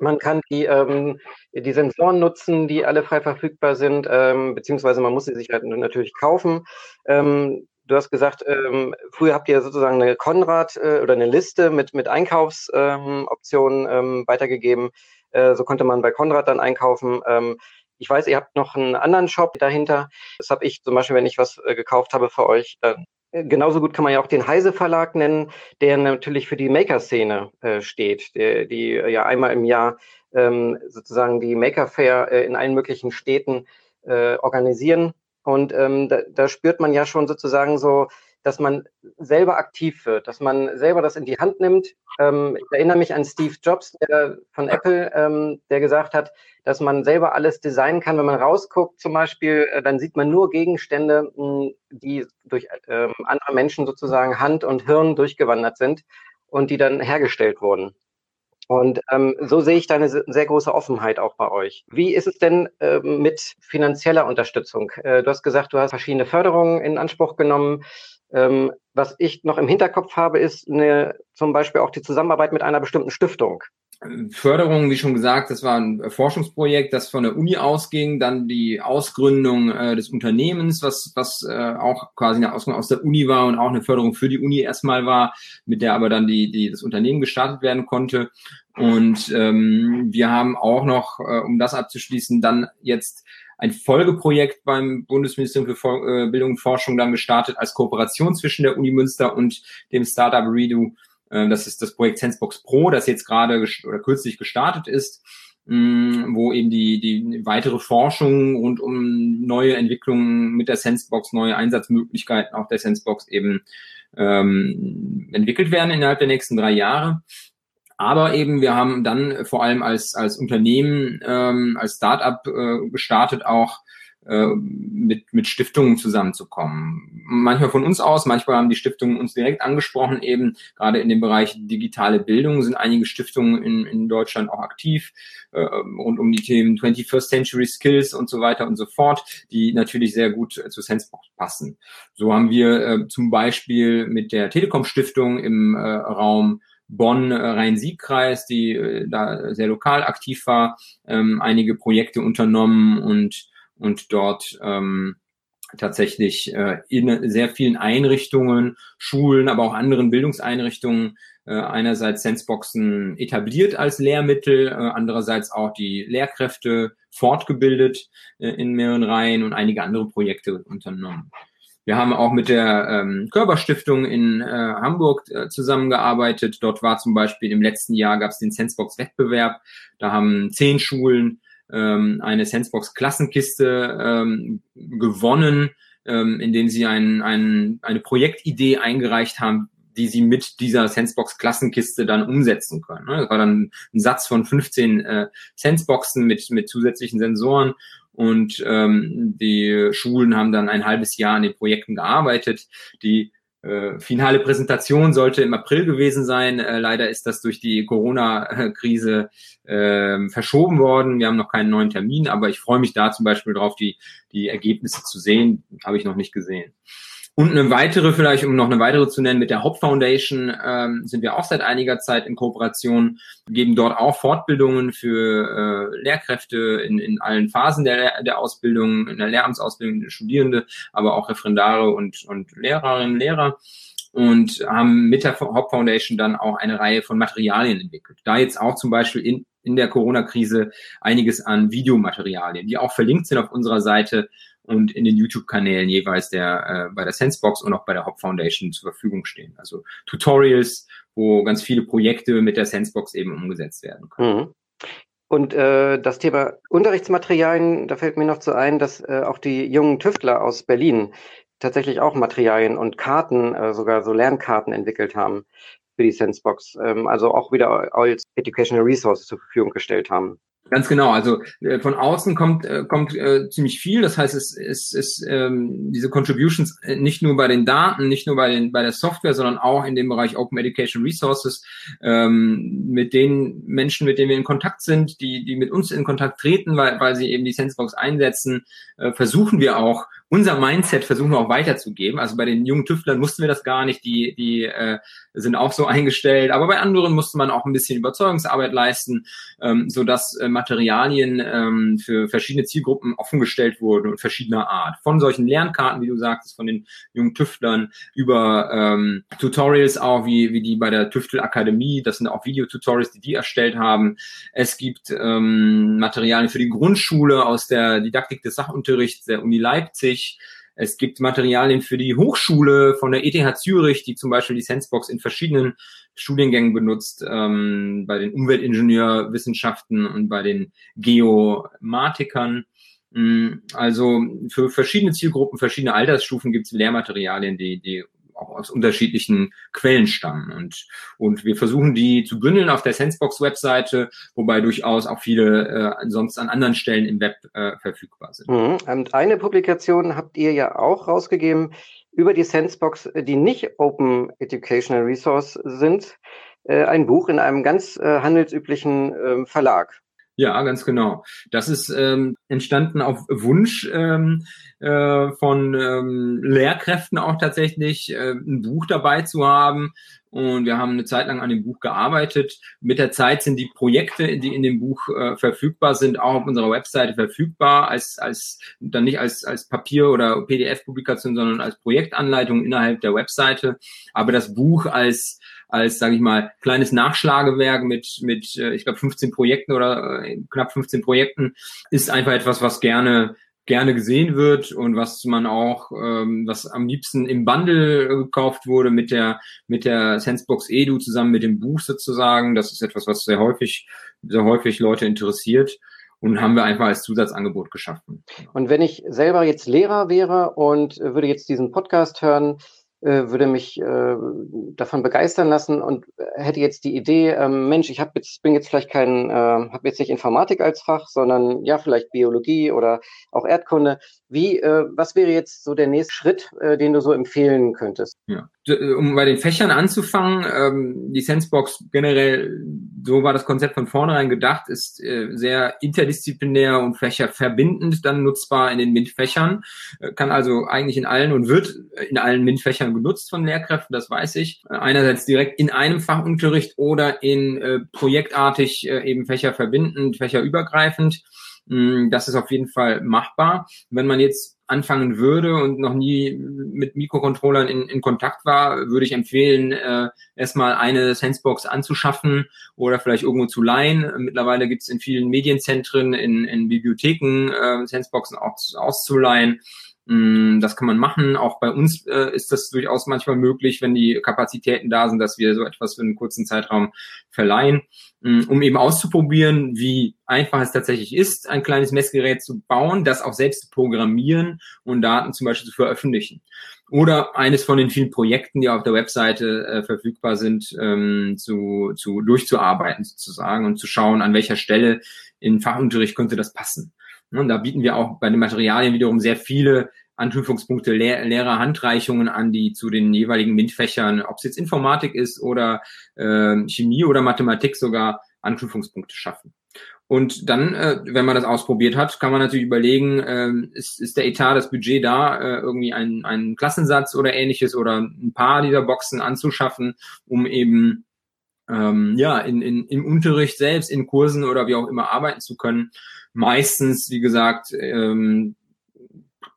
man kann die, ähm, die Sensoren nutzen, die alle frei verfügbar sind, ähm, beziehungsweise man muss sie sich halt natürlich kaufen. Ähm, du hast gesagt, ähm, früher habt ihr sozusagen eine Konrad äh, oder eine Liste mit, mit Einkaufsoptionen ähm, ähm, weitergegeben. Äh, so konnte man bei Konrad dann einkaufen. Ähm, ich weiß, ihr habt noch einen anderen Shop dahinter. Das habe ich zum Beispiel, wenn ich was äh, gekauft habe für euch. Äh, genauso gut kann man ja auch den Heise Verlag nennen, der natürlich für die Maker-Szene äh, steht, der, die äh, ja einmal im Jahr ähm, sozusagen die Maker Fair äh, in allen möglichen Städten äh, organisieren. Und ähm, da, da spürt man ja schon sozusagen so dass man selber aktiv wird, dass man selber das in die Hand nimmt. Ähm, ich erinnere mich an Steve Jobs der, von Apple, ähm, der gesagt hat, dass man selber alles designen kann. Wenn man rausguckt zum Beispiel, äh, dann sieht man nur Gegenstände, mh, hm, die durch äh, andere Menschen sozusagen Hand und Hirn durchgewandert sind und die dann hergestellt wurden. Und ähm, so sehe ich da eine sehr große Offenheit auch bei euch. Wie ist es denn äh, mit finanzieller Unterstützung? Äh, du hast gesagt, du hast verschiedene Förderungen in Anspruch genommen. Ähm, was ich noch im Hinterkopf habe, ist eine, zum Beispiel auch die Zusammenarbeit mit einer bestimmten Stiftung. Förderung, wie schon gesagt, das war ein Forschungsprojekt, das von der Uni ausging, dann die Ausgründung äh, des Unternehmens, was, was äh, auch quasi eine Ausgründung aus der Uni war und auch eine Förderung für die Uni erstmal war, mit der aber dann die, die, das Unternehmen gestartet werden konnte. Und ähm, wir haben auch noch, äh, um das abzuschließen, dann jetzt ein Folgeprojekt beim Bundesministerium für äh, Bildung und Forschung dann gestartet als Kooperation zwischen der Uni Münster und dem Startup Redo. Äh, das ist das Projekt Sensebox Pro, das jetzt gerade oder kürzlich gestartet ist, mm, wo eben die, die weitere Forschung rund um neue Entwicklungen mit der Sensebox, neue Einsatzmöglichkeiten auch der Sensebox eben ähm, entwickelt werden innerhalb der nächsten drei Jahre. Aber eben, wir haben dann vor allem als, als Unternehmen, ähm, als Startup äh, gestartet, auch äh, mit, mit Stiftungen zusammenzukommen. Manchmal von uns aus, manchmal haben die Stiftungen uns direkt angesprochen, eben gerade in dem Bereich digitale Bildung sind einige Stiftungen in, in Deutschland auch aktiv, äh, rund um die Themen 21st Century Skills und so weiter und so fort, die natürlich sehr gut äh, zu Sensebox passen. So haben wir äh, zum Beispiel mit der Telekom Stiftung im äh, Raum Bonn-Rhein-Sieg-Kreis, die äh, da sehr lokal aktiv war, ähm, einige Projekte unternommen und, und dort ähm, tatsächlich äh, in sehr vielen Einrichtungen, Schulen, aber auch anderen Bildungseinrichtungen äh, einerseits Senseboxen etabliert als Lehrmittel, äh, andererseits auch die Lehrkräfte fortgebildet äh, in mehreren Reihen und einige andere Projekte unternommen. Wir haben auch mit der ähm, Körperstiftung in äh, Hamburg äh, zusammengearbeitet. Dort war zum Beispiel im letzten Jahr gab es den Sensebox-Wettbewerb. Da haben zehn Schulen ähm, eine Sensebox-Klassenkiste ähm, gewonnen, ähm, indem sie ein, ein, eine Projektidee eingereicht haben, die sie mit dieser Sensebox-Klassenkiste dann umsetzen können. Ne? Das war dann ein Satz von 15 äh, Senseboxen mit, mit zusätzlichen Sensoren und ähm, die Schulen haben dann ein halbes Jahr an den Projekten gearbeitet. Die äh, finale Präsentation sollte im April gewesen sein. Äh, leider ist das durch die Corona-Krise äh, verschoben worden. Wir haben noch keinen neuen Termin, aber ich freue mich da zum Beispiel drauf, die, die Ergebnisse zu sehen. Habe ich noch nicht gesehen. Und eine weitere, vielleicht um noch eine weitere zu nennen, mit der Hauptfoundation ähm, sind wir auch seit einiger Zeit in Kooperation, geben dort auch Fortbildungen für äh, Lehrkräfte in, in allen Phasen der, der Ausbildung, in der Lehramtsausbildung, Studierende, aber auch Referendare und, und Lehrerinnen, Lehrer und haben mit der Hauptfoundation dann auch eine Reihe von Materialien entwickelt. Da jetzt auch zum Beispiel in, in der Corona-Krise einiges an Videomaterialien, die auch verlinkt sind auf unserer Seite, und in den YouTube-Kanälen jeweils der äh, bei der Sensebox und auch bei der Hop Foundation zur Verfügung stehen. Also Tutorials, wo ganz viele Projekte mit der Sensebox eben umgesetzt werden können. Mhm. Und äh, das Thema Unterrichtsmaterialien, da fällt mir noch zu ein, dass äh, auch die jungen Tüftler aus Berlin tatsächlich auch Materialien und Karten, äh, sogar so Lernkarten entwickelt haben für die Sensebox, ähm, also auch wieder als Educational Resources zur Verfügung gestellt haben. Ganz genau. Also äh, von außen kommt äh, kommt äh, ziemlich viel. Das heißt, es ist es, ähm, diese Contributions äh, nicht nur bei den Daten, nicht nur bei den bei der Software, sondern auch in dem Bereich Open Education Resources ähm, mit den Menschen, mit denen wir in Kontakt sind, die die mit uns in Kontakt treten, weil weil sie eben die Sensebox einsetzen, äh, versuchen wir auch unser Mindset versuchen wir auch weiterzugeben. Also bei den jungen Tüftlern mussten wir das gar nicht, die, die äh, sind auch so eingestellt, aber bei anderen musste man auch ein bisschen Überzeugungsarbeit leisten, ähm, sodass äh, Materialien ähm, für verschiedene Zielgruppen offengestellt wurden und verschiedener Art. Von solchen Lernkarten, wie du sagtest, von den jungen Tüftlern, über ähm, Tutorials auch, wie, wie die bei der Tüftelakademie, das sind auch Videotutorials, die die erstellt haben. Es gibt ähm, Materialien für die Grundschule aus der Didaktik des Sachunterrichts der Uni Leipzig, Zürich. Es gibt Materialien für die Hochschule von der ETH Zürich, die zum Beispiel die Sensebox in verschiedenen Studiengängen benutzt, ähm, bei den Umweltingenieurwissenschaften und bei den Geomatikern. Mm, also für verschiedene Zielgruppen, verschiedene Altersstufen gibt es Lehrmaterialien, die, die auch aus unterschiedlichen Quellen stammen. Und, und wir versuchen die zu bündeln auf der Sensebox-Webseite, wobei durchaus auch viele äh, sonst an anderen Stellen im Web äh, verfügbar sind. Mhm. Und eine Publikation habt ihr ja auch rausgegeben über die Sensebox, die nicht Open Educational Resource sind. äh, ein Buch in einem ganz äh, handelsüblichen äh, Verlag. Ja, ganz genau. Das ist ähm, entstanden auf Wunsch ähm, äh, von ähm, Lehrkräften auch tatsächlich, äh, ein Buch dabei zu haben. Und wir haben eine Zeit lang an dem Buch gearbeitet. Mit der Zeit sind die Projekte, die in dem Buch äh, verfügbar sind, auch auf unserer Webseite verfügbar, als, als dann nicht als, als Papier- oder PDF-Publikation, sondern als Projektanleitung innerhalb der Webseite. Aber das Buch als als, sage ich mal, kleines Nachschlagewerk mit, mit äh, ich glaube, 15 Projekten oder äh, knapp 15 Projekten, ist einfach etwas, was gerne gerne gesehen wird und was man auch, ähm, was am liebsten im Bundle gekauft wurde mit der mit der Sensebox Edu zusammen mit dem Buch sozusagen. Das ist etwas, was sehr häufig sehr häufig Leute interessiert und haben wir einfach als Zusatzangebot geschaffen. Und wenn ich selber jetzt Lehrer wäre und würde jetzt diesen Podcast hören, äh, würde mich äh, davon begeistern lassen und hätte jetzt die Idee, ähm, Mensch, ich habe jetzt bin jetzt vielleicht kein, äh, habe jetzt nicht Informatik als Fach, sondern ja vielleicht Biologie oder auch Erdkunde. Wie, äh, was wäre jetzt so der nächste Schritt, äh, den du so empfehlen könntest? Ja, äh, um bei den Fächern anzufangen, ähm, die Sensebox generell, so war das Konzept von vornherein gedacht, ist äh, sehr interdisziplinär und fächerverbindend dann nutzbar in den MINT-Fächern, äh, kann also eigentlich in allen und wird in allen MINT-Fächern genutzt von Lehrkräften, das weiß ich. Einerseits direkt in einem Fachunterricht oder in äh, projektartig äh, eben fächerverbindend, fächerübergreifend. Mm, das ist auf jeden Fall machbar. Wenn man jetzt anfangen würde und noch nie mit Mikrocontrollern in, in Kontakt war, würde ich empfehlen, äh, erstmal eine Sensebox anzuschaffen oder vielleicht irgendwo zu leihen. Mittlerweile gibt es in vielen Medienzentren, in, in Bibliotheken äh, Senseboxen auch auszuleihen. Mm, das kann man machen. Auch bei uns äh, ist das durchaus manchmal möglich, wenn die Kapazitäten da sind, dass wir so etwas für einen kurzen Zeitraum verleihen, mm, um eben auszuprobieren, wie einfach es tatsächlich ist, ein kleines Messgerät zu bauen, das auch selbst zu programmieren und Daten zum Beispiel zu veröffentlichen. Oder eines von den vielen Projekten, die auf der Webseite äh, verfügbar sind, ähm, zu, zu durchzuarbeiten sozusagen und zu schauen, an welcher Stelle in Fachunterricht könnte das passen. Und da bieten wir auch bei den Materialien wiederum sehr viele Anknüpfungspunkte, Lehr Lehrerhandreichungen an, die zu den jeweiligen MINT-Fächern, ob es jetzt Informatik ist oder äh, Chemie oder Mathematik sogar, Anknüpfungspunkte schaffen. Und dann, äh, wenn man das ausprobiert hat, kann man natürlich überlegen, äh, ist, ist der Etat, das Budget da, äh, irgendwie einen, einen Klassensatz oder ähnliches oder ein paar dieser Boxen anzuschaffen, um eben ähm, ja in, in, im Unterricht selbst, in Kursen oder wie auch immer arbeiten zu können meistens, wie gesagt, ähm,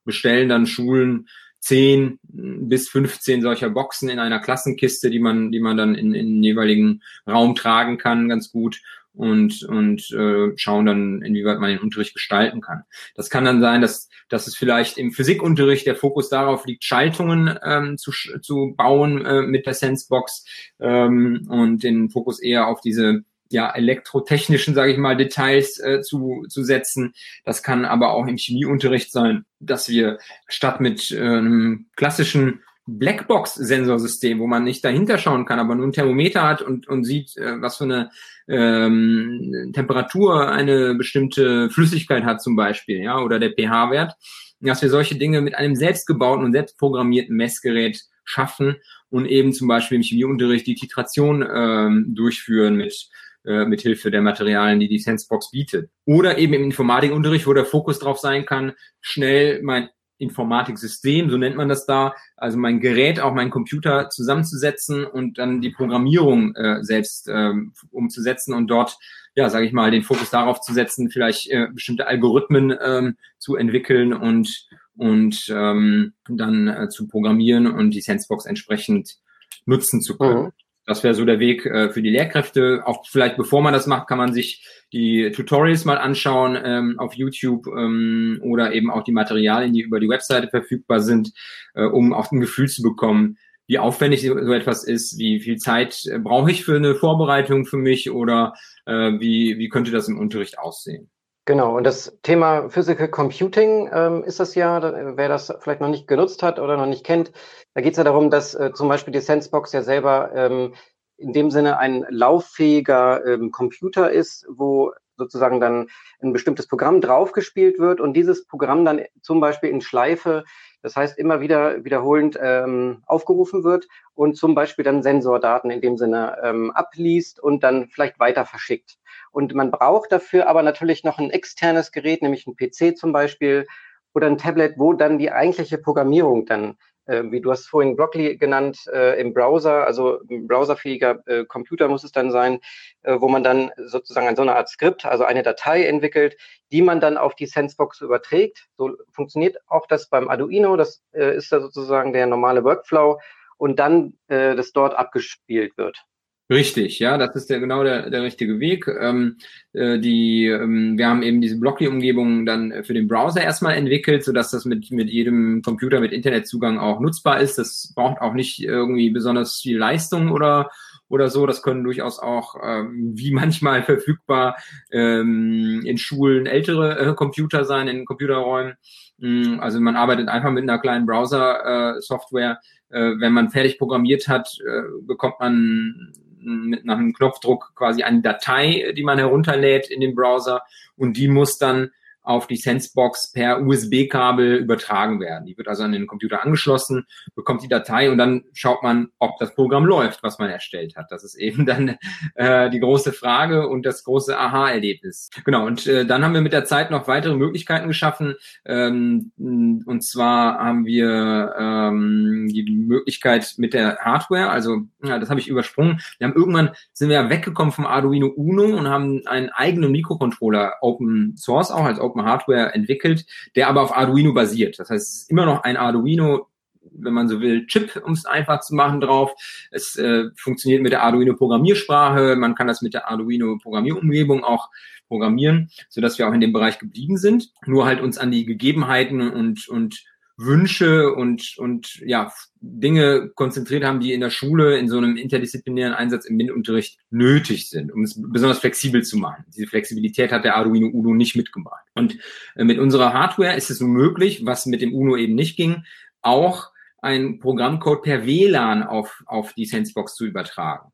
bestellen dann Schulen 10 bis 15 solcher Boxen in einer Klassenkiste, die man, die man dann in, in den jeweiligen Raum tragen kann, ganz gut und, und äh, schauen dann, inwieweit man den Unterricht gestalten kann. Das kann dann sein, dass, dass es vielleicht im Physikunterricht der Fokus darauf liegt, Schaltungen ähm, zu, zu bauen äh, mit der Sensebox ähm, und den Fokus eher auf diese ja, elektrotechnischen, sage ich mal, Details äh, zu, zu setzen. Das kann aber auch im Chemieunterricht sein, dass wir statt mit einem klassischen Blackbox-Sensorsystem, wo man nicht dahinter schauen kann, aber nur ein Thermometer hat und, und sieht, äh, was für eine ähm, Temperatur eine bestimmte Flüssigkeit hat zum Beispiel, ja, oder der pH-Wert, dass wir solche Dinge mit einem selbstgebauten und selbstprogrammierten Messgerät schaffen und eben zum Beispiel im Chemieunterricht die Titration ähm, durchführen mit äh, mit Hilfe der Materialien, die die Sensebox bietet. Oder eben im Informatikunterricht, wo der Fokus drauf sein kann, schnell mein Informatiksystem, so nennt man das da, also mein Gerät, auch mein Computer zusammenzusetzen und dann die Programmierung äh, selbst ähm, umzusetzen und dort, ja, sage ich mal, den Fokus darauf zu setzen, vielleicht äh, bestimmte Algorithmen ähm, zu entwickeln und und ähm, dann äh, zu programmieren und die Sensebox entsprechend nutzen zu können. Mhm. Das wäre so der Weg äh, für die Lehrkräfte. Auch vielleicht bevor man das macht, kann man sich die Tutorials mal anschauen ähm, auf YouTube ähm, oder eben auch die Materialien, die über die Webseite verfügbar sind, äh, um auch ein Gefühl zu bekommen, wie aufwendig so etwas ist, wie viel Zeit äh, brauche ich für eine Vorbereitung für mich oder äh, wie, wie könnte das im Unterricht aussehen. Genau, und das Thema Physical Computing ähm, ist das ja, wer das vielleicht noch nicht genutzt hat oder noch nicht kennt, da geht es ja darum, dass äh, zum Beispiel die Sensebox ja selber ähm, in dem Sinne ein lauffähiger ähm, Computer ist, wo sozusagen dann ein bestimmtes Programm draufgespielt wird und dieses Programm dann zum Beispiel in Schleife, das heißt immer wieder wiederholend ähm, aufgerufen wird und zum Beispiel dann Sensordaten in dem Sinne ähm, abliest und dann vielleicht weiter verschickt. Und man braucht dafür aber natürlich noch ein externes Gerät, nämlich ein PC zum Beispiel oder ein Tablet, wo dann die eigentliche Programmierung dann wie du hast vorhin Broccoli genannt, äh, im Browser, also ein browserfähiger äh, Computer muss es dann sein, äh, wo man dann sozusagen so eine Art Skript, also eine Datei entwickelt, die man dann auf die Sensebox überträgt. So funktioniert auch das beim Arduino, das äh, ist da sozusagen der normale Workflow und dann äh, das dort abgespielt wird. Richtig, ja, das ist der, genau der, der richtige Weg. Ähm, äh, die, ähm, wir haben eben diese Blockly-Umgebung dann für den Browser erstmal entwickelt, sodass das mit, mit jedem Computer mit Internetzugang auch nutzbar ist. Das braucht auch nicht irgendwie besonders viel Leistung oder oder so. Das können durchaus auch, ähm, wie manchmal verfügbar, ähm, in Schulen ältere äh, Computer sein, in Computerräumen. Mm, also man arbeitet einfach mit einer kleinen Browser-Software. Äh, äh, wenn man fertig programmiert hat, äh, bekommt man mit nach einem Knopfdruck quasi eine Datei, die man herunterlädt in den Browser und die muss dann auf die Sensebox per USB-Kabel übertragen werden. Die wird also an den Computer angeschlossen, bekommt die Datei und dann schaut man, ob das Programm läuft, was man erstellt hat. Das ist eben dann äh, die große Frage und das große Aha-Erlebnis. Genau, und äh, dann haben wir mit der Zeit noch weitere Möglichkeiten geschaffen. Ähm, und zwar haben wir ähm, die Möglichkeit mit der Hardware, also ja, das habe ich übersprungen. Wir haben irgendwann sind wir weggekommen vom Arduino Uno und haben einen eigenen Mikrocontroller Open Source auch als Open Open Hardware entwickelt, der aber auf Arduino basiert. Das heißt, es ist immer noch ein Arduino wenn man so will, Chip, um es einfach zu machen, drauf. Es äh, funktioniert mit der Arduino Programmiersprache. Man kann das mit der Arduino Programmierumgebung auch programmieren, so dass wir auch in dem Bereich geblieben sind. Nur halt uns an die Gegebenheiten und, und Wünsche und, und ja, Dinge konzentriert haben, die in der Schule in so einem interdisziplinären Einsatz im MINT-Unterricht nötig sind, um es besonders flexibel zu machen. Diese Flexibilität hat der Arduino Uno nicht mitgemacht. Und äh, mit unserer Hardware ist es möglich, was mit dem Uno eben nicht ging, auch ein Programmcode per WLAN auf, auf die Sensebox zu übertragen.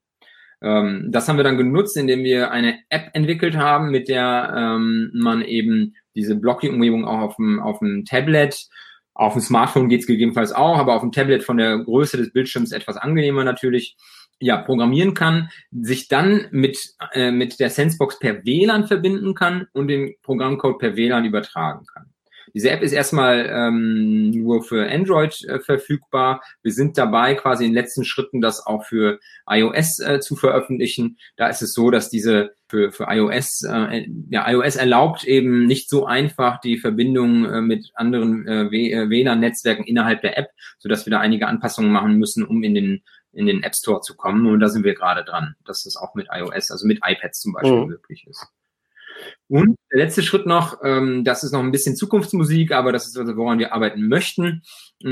Ähm, das haben wir dann genutzt, indem wir eine App entwickelt haben, mit der ähm, man eben diese Blocking-Umgebung auch auf dem, auf dem Tablet auf dem Smartphone geht es gegebenenfalls auch, aber auf dem Tablet von der Größe des Bildschirms etwas angenehmer natürlich. Ja, programmieren kann, sich dann mit, äh, mit der Sensebox per WLAN verbinden kann und den Programmcode per WLAN übertragen kann. Diese App ist erstmal ähm, nur für Android äh, verfügbar. Wir sind dabei, quasi in den letzten Schritten das auch für iOS äh, zu veröffentlichen. Da ist es so, dass diese für, für iOS, äh, ja, iOS erlaubt eben nicht so einfach die Verbindung äh, mit anderen äh, WLAN-Netzwerken äh, innerhalb der App, sodass wir da einige Anpassungen machen müssen, um in den in den App Store zu kommen. Und da sind wir gerade dran, dass das auch mit iOS, also mit iPads zum Beispiel mhm. möglich ist. Und der letzte Schritt noch, ähm, das ist noch ein bisschen Zukunftsmusik, aber das ist, woran wir arbeiten möchten, mh,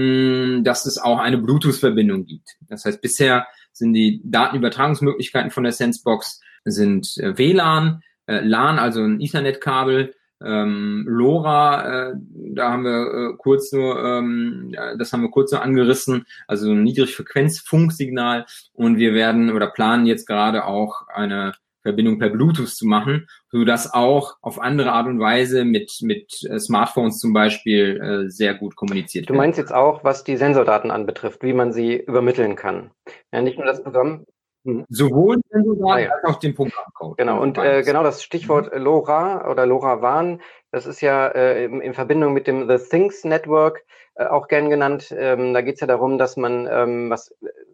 mm, dass es auch eine Bluetooth-Verbindung gibt. Das heißt, bisher sind die Datenübertragungsmöglichkeiten von der Sensebox sind äh, WLAN, äh, LAN, also ein Ethernet-Kabel, ähm, LoRa, äh, da haben wir äh, kurz nur, ähm, das haben wir kurz nur angerissen, also ein Niedrigfrequenz-Funksignal. Und wir werden oder planen jetzt gerade auch eine Verbindung per Bluetooth zu machen, so dass auch auf andere Art und Weise mit, mit äh, Smartphones zum Beispiel äh, sehr gut kommuniziert wird. Du meinst jetzt auch, was die Sensordaten anbetrifft, wie man sie übermitteln kann. Ja, nicht nur das Programm. Mhm. Sowohl Sensordaten ah, ja. als auch den Programmcode. Genau, und äh, genau das Stichwort mhm. LoRa oder LoRaWAN, das ist ja äh, in, in, Verbindung mit dem The Things Network äh, auch gern genannt. Ähm, da geht es ja darum, dass man ähm, was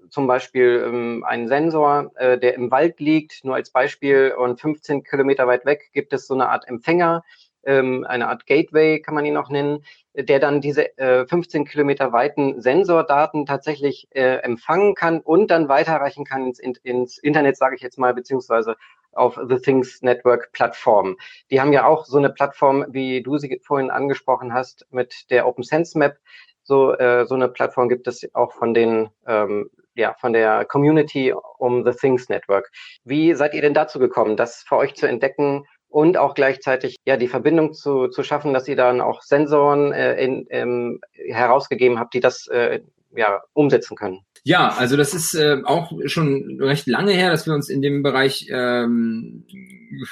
zum Beispiel ähm, einen Sensor, äh, der im Wald liegt, nur als Beispiel, und 15 Kilometer weit weg gibt es so eine Art Empfänger, ähm, eine Art Gateway kann man ihn auch nennen, der dann diese äh, 15 Kilometer weiten Sensordaten tatsächlich äh, empfangen kann und dann weiterreichen kann ins, ins Internet, sage ich jetzt mal, beziehungsweise auf The Things Network Plattform. Die haben ja auch so eine Plattform, wie du sie vorhin angesprochen hast, mit der Open Sense Map. So, äh, so eine Plattform gibt es auch von den ähm, ja, von der Community um The Things Network. Wie seid ihr denn dazu gekommen, das für euch zu entdecken und auch gleichzeitig ja die Verbindung zu, zu schaffen, dass ihr dann auch Sensoren äh, in, ähm, herausgegeben habt, die das äh, ja, umsetzen können? Ja, also das ist äh, auch schon recht lange her, dass wir uns in dem Bereich ähm,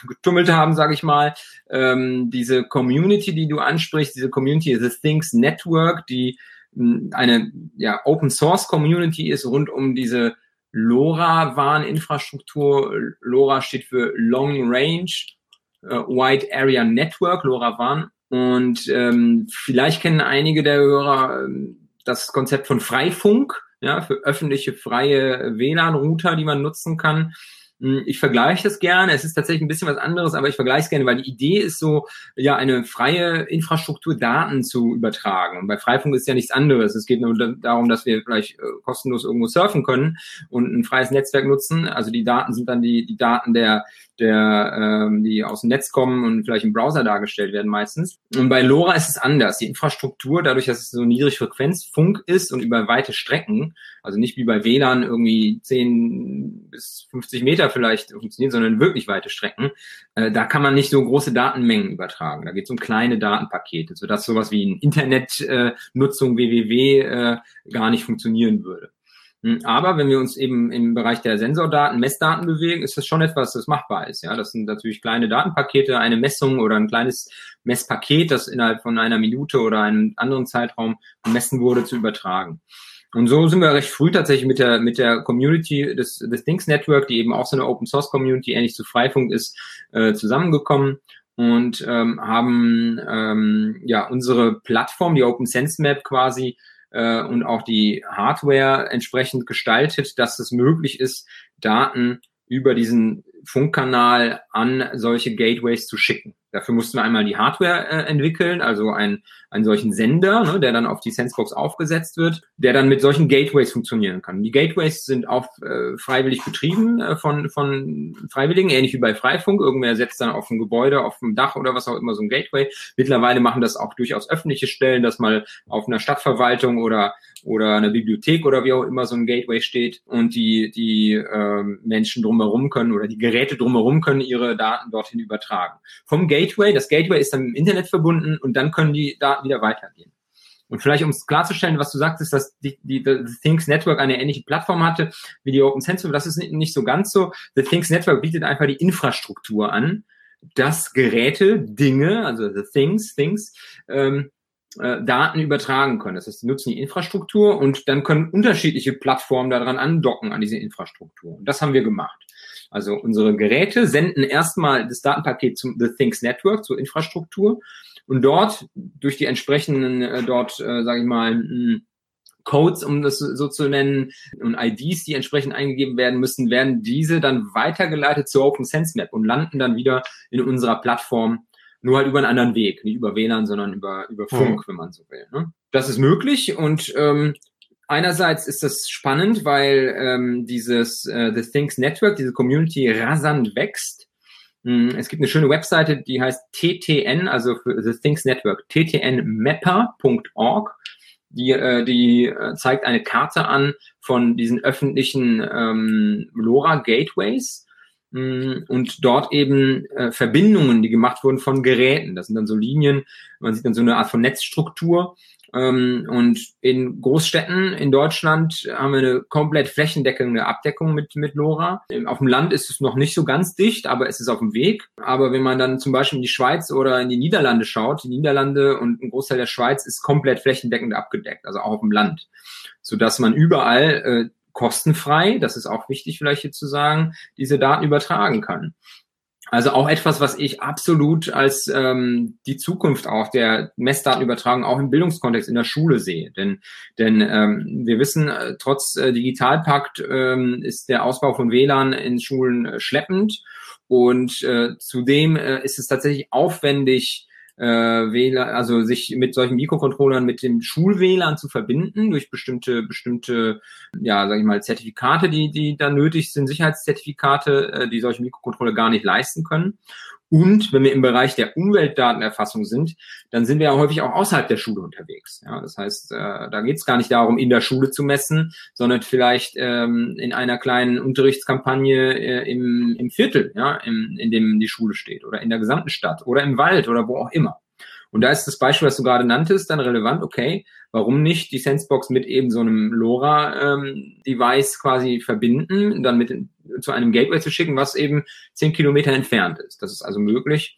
getummelt haben, sage ich mal. Ähm, diese Community, die du ansprichst, diese Community, The Things Network, die mh, eine ja, Open Source Community ist rund um diese LoRaWAN-Infrastruktur. LoRa steht für Long Range Wide Area Network, LoRaWAN. Und ähm, vielleicht kennen einige der Hörer ähm, das Konzept von Freifunk, ja, für öffentliche freie WLAN-Router, die man nutzen kann. Hm, ich vergleiche das gerne. Es ist tatsächlich ein bisschen was anderes, aber ich vergleiche es gerne, weil die Idee ist so, ja, eine freie Infrastruktur Daten zu übertragen. Und bei Freifunk ist ja nichts anderes. Es geht nur darum, dass wir vielleicht äh, kostenlos irgendwo surfen können und ein freies Netzwerk nutzen. Also die Daten sind dann die, die Daten der, der, ähm, die aus dem Netz kommen und vielleicht im Browser dargestellt werden meistens. Und bei LoRa ist es anders. Die Infrastruktur, dadurch, dass es so Niedrigfrequenzfunk ist und über weite Strecken, also nicht wie bei WLAN irgendwie 10 bis 50 Meter vielleicht funktionieren, sondern wirklich weite Strecken, äh, da kann man nicht so große Datenmengen übertragen. Da geht es um kleine Datenpakete, sodass sowas wie eine Internetnutzung äh, WWW äh, gar nicht funktionieren würde. Hm, aber wenn wir uns eben im Bereich der Sensordaten, Messdaten bewegen, ist das schon etwas, das machbar ist. Ja, das sind natürlich kleine Datenpakete, eine Messung oder ein kleines Messpaket, das innerhalb von einer Minute oder einem anderen Zeitraum gemessen wurde, zu übertragen. Und so sind wir recht früh tatsächlich mit der, mit der Community des, des Things Network, die eben auch so eine Open Source Community ähnlich zu Freifunk ist, äh, zusammengekommen und ähm, haben ähm, ja unsere Plattform, die Open Sense Map quasi äh, und auch die Hardware entsprechend gestaltet, dass es möglich ist, Daten über diesen Funkkanal an solche Gateways zu schicken. Dafür mussten wir einmal die Hardware äh, entwickeln, also ein, einen solchen Sender, ne, der dann auf die Sensebox aufgesetzt wird, der dann mit solchen Gateways funktionieren kann. Die Gateways sind auch äh, freiwillig betrieben äh, von, von Freiwilligen, ähnlich wie bei Freifunk. Irgendwer setzt dann auf ein Gebäude, auf dem Dach oder was auch immer so ein Gateway. Mittlerweile machen das auch durchaus öffentliche Stellen, dass mal auf einer Stadtverwaltung oder oder einer Bibliothek oder wie auch immer so ein Gateway steht und die die äh, Menschen drumherum können oder die Geräte drumherum können ihre Daten dorthin übertragen. Vom Gateway, das Gateway ist dann im Internet verbunden und dann können die Daten wieder weitergehen. Und vielleicht, um es klarzustellen, was du sagtest, dass die, die, die Things Network eine ähnliche Plattform hatte wie die Open Sensor, das ist nicht, nicht so ganz so. The Things Network bietet einfach die Infrastruktur an, dass Geräte, Dinge, also the Things, Things, ähm, äh, Daten übertragen können. Das heißt, sie nutzen die Infrastruktur und dann können unterschiedliche Plattformen daran andocken an diese Infrastruktur. Und das haben wir gemacht. Also unsere Geräte senden erstmal das Datenpaket zum The Things Network, zur Infrastruktur. Und dort, durch die entsprechenden, äh, dort, äh, sage ich mal, mh, Codes, um das so zu nennen, und IDs, die entsprechend eingegeben werden müssen, werden diese dann weitergeleitet zur Open Sense Map und landen dann wieder in unserer Plattform, nur halt über einen anderen Weg, nicht über WLAN, sondern über, über Funk, mhm. wenn man so will. Ne? Das ist möglich und ähm, Einerseits ist das spannend, weil ähm, dieses äh, The Things Network, diese Community rasant wächst. Hm, es gibt eine schöne Webseite, die heißt TTN, also für The Things Network, ttnmapper.org. Die, äh, die äh, zeigt eine Karte an von diesen öffentlichen ähm, LoRa Gateways hm, und dort eben äh, Verbindungen, die gemacht wurden von Geräten. Das sind dann so Linien, man sieht dann so eine Art von Netzstruktur und in Großstädten in Deutschland haben wir eine komplett flächendeckende Abdeckung mit, mit LoRa. Auf dem Land ist es noch nicht so ganz dicht, aber es ist auf dem Weg. Aber wenn man dann zum Beispiel in die Schweiz oder in die Niederlande schaut, die Niederlande und ein Großteil der Schweiz ist komplett flächendeckend abgedeckt, also auch auf dem Land, sodass man überall äh, kostenfrei, das ist auch wichtig vielleicht hier zu sagen, diese Daten übertragen kann. Also auch etwas, was ich absolut als ähm, die Zukunft auch der Messdatenübertragung auch im Bildungskontext in der Schule sehe. Denn, denn ähm, wir wissen, äh, trotz äh, Digitalpakt ähm, ist der Ausbau von WLAN in Schulen äh, schleppend. Und äh, zudem äh, ist es tatsächlich aufwendig, äh, WLAN, also sich mit solchen Mikrocontrollern mit dem Schul-WLAN zu verbinden durch bestimmte, bestimmte, ja, sag ich mal, Zertifikate, die, die da nötig sind, Sicherheitszertifikate, äh, die solche Mikrocontroller gar nicht leisten können. Und wenn wir im Bereich der Umweltdatenerfassung sind, dann sind wir ja häufig auch außerhalb der Schule unterwegs. Ja, das heißt, äh, da geht es gar nicht darum, in der Schule zu messen, sondern vielleicht ähm, in einer kleinen Unterrichtskampagne äh, im, im Viertel, ja, im, in dem die Schule steht oder in der gesamten Stadt oder im Wald oder wo auch immer. Und da ist das Beispiel, was du gerade nanntest, dann relevant, okay, warum nicht die Sensebox mit eben so einem LoRa-Device ähm, quasi verbinden, dann mit zu einem Gateway zu schicken, was eben zehn Kilometer entfernt ist. Das ist also möglich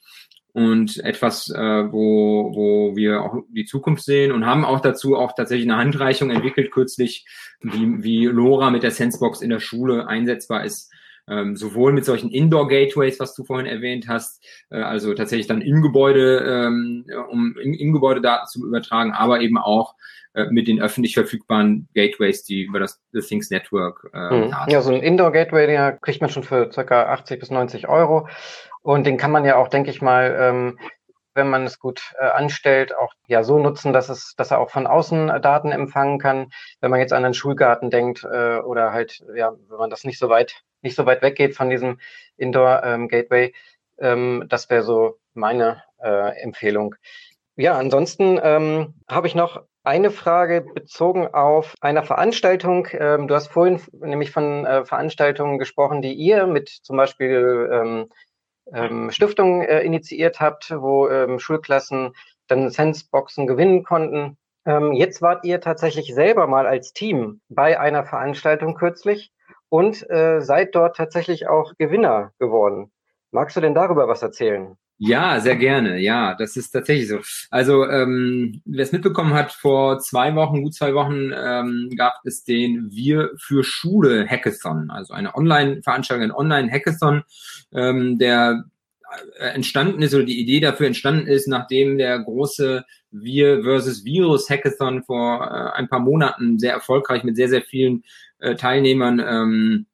und etwas, äh, wo, wo wir auch die Zukunft sehen und haben auch dazu auch tatsächlich eine Handreichung entwickelt kürzlich, wie, wie LoRa mit der Sensebox in der Schule einsetzbar ist. Ähm, sowohl mit solchen Indoor-Gateways, was du vorhin erwähnt hast, äh, also tatsächlich dann im Gebäude, ähm, um im, im Gebäude Daten zu übertragen, aber eben auch äh, mit den öffentlich verfügbaren Gateways, die über das The Things Network äh, mhm. Ja, so ein Indoor-Gateway, den kriegt man schon für circa 80 bis 90 Euro. Und den kann man ja auch, denke ich mal, ähm, wenn man es gut äh, anstellt, auch ja so nutzen, dass es, dass er auch von außen äh, Daten empfangen kann. Wenn man jetzt an einen Schulgarten denkt äh, oder halt, ja, wenn man das nicht so weit, nicht so weit weggeht von diesem Indoor ähm, Gateway, ähm, das wäre so meine äh, Empfehlung. Ja, ansonsten ähm, habe ich noch eine Frage bezogen auf einer Veranstaltung. Ähm, du hast vorhin nämlich von äh, Veranstaltungen gesprochen, die ihr mit zum Beispiel ähm, ähm, Stiftung äh, initiiert habt, wo Schulklassen dann Senseboxen gewinnen konnten. Jetzt wart ihr tatsächlich selber mal als Team bei einer Veranstaltung kürzlich und äh, seid dort tatsächlich auch Gewinner geworden. Magst du denn darüber was erzählen? Ja, sehr gerne. Ja, das ist tatsächlich so. Also, ähm, wer es mitbekommen hat, vor zwei Wochen, gut zwei Wochen, ähm, gab es den Wir für Schule Hackathon, also eine Online-Veranstaltung, ein Online-Hackathon, ähm, der äh, entstanden ist oder die Idee dafür entstanden ist, nachdem der große Wir versus Virus Hackathon vor äh, ein paar Monaten sehr erfolgreich mit sehr, sehr vielen äh, Teilnehmern ähm,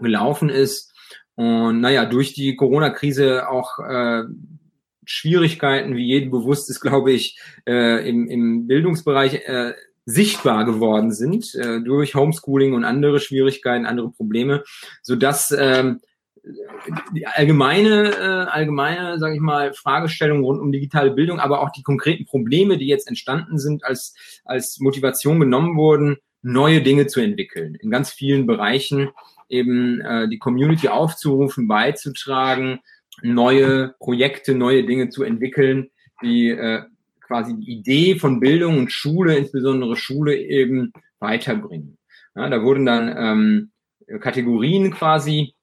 gelaufen ist. Und naja, durch die Corona-Krise auch äh, Schwierigkeiten, wie jedem bewusst ist, glaube ich, äh, im, im Bildungsbereich äh, sichtbar geworden sind äh, durch Homeschooling und andere Schwierigkeiten, andere Probleme, so dass ähm, die allgemeine, äh, allgemeine, sage ich mal, Fragestellung rund um digitale Bildung, aber auch die konkreten Probleme, die jetzt entstanden sind, als als Motivation genommen wurden, neue Dinge zu entwickeln in ganz vielen Bereichen, eben äh, die Community aufzurufen, beizutragen, neue Projekte, neue Dinge zu entwickeln, die äh, quasi die Idee von Bildung und Schule, insbesondere Schule, eben weiterbringen. Ja, da wurden dann ähm, Kategorien quasi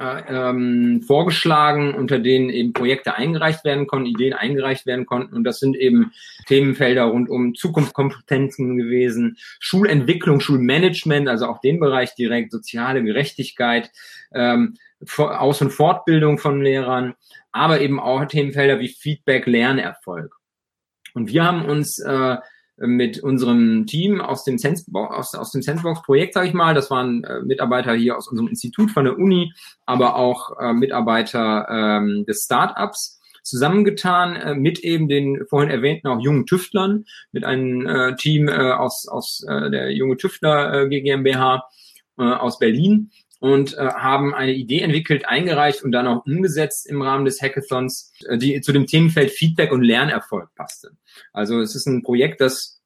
ähm, vorgeschlagen, unter denen eben Projekte eingereicht werden konnten, Ideen eingereicht werden konnten. Und das sind eben Themenfelder rund um Zukunftskompetenzen gewesen, Schulentwicklung, Schulmanagement, also auch den Bereich direkt, soziale Gerechtigkeit, ähm, Aus- und Fortbildung von Lehrern, aber eben auch Themenfelder wie Feedback, Lernerfolg. Und wir haben uns äh, mit unserem Team aus dem Sensebox, aus, aus dem Sensebox-Projekt, sage ich mal, das waren äh, Mitarbeiter hier aus unserem Institut von der Uni, aber auch äh, Mitarbeiter ähm, des Startups zusammengetan äh, mit eben den vorhin erwähnten auch jungen Tüftlern, mit einem äh, Team äh, aus, aus äh, der junge Tüftler äh, GmbH äh, aus Berlin und äh, haben eine Idee entwickelt, eingereicht und dann auch umgesetzt im Rahmen des Hackathons, äh, die zu dem Themenfeld Feedback und Lernerfolg passte. Also es ist ein Projekt, das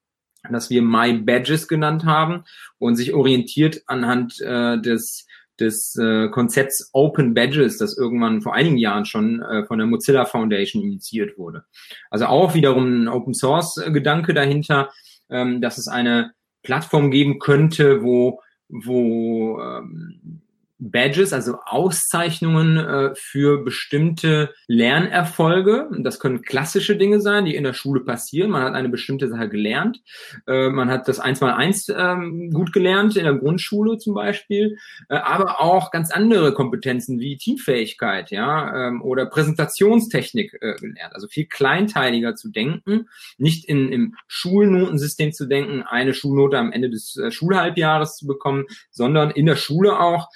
das wir My Badges genannt haben und sich orientiert anhand äh, des des äh, Konzepts Open Badges, das irgendwann vor einigen Jahren schon äh, von der Mozilla Foundation initiiert wurde. Also auch wiederum ein Open Source Gedanke dahinter, ähm, dass es eine Plattform geben könnte, wo wo ähm, Badges, also Auszeichnungen äh, für bestimmte Lernerfolge. Das können klassische Dinge sein, die in der Schule passieren. Man hat eine bestimmte Sache gelernt. Äh, man hat das eins mal eins ähm, gut gelernt in der Grundschule zum Beispiel, äh, aber auch ganz andere Kompetenzen wie Teamfähigkeit, ja, ähm, oder Präsentationstechnik äh, gelernt. Also viel kleinteiliger zu denken, nicht in, im Schulnotensystem zu denken, eine Schulnote am Ende des äh, Schulhalbjahres zu bekommen, sondern in der Schule auch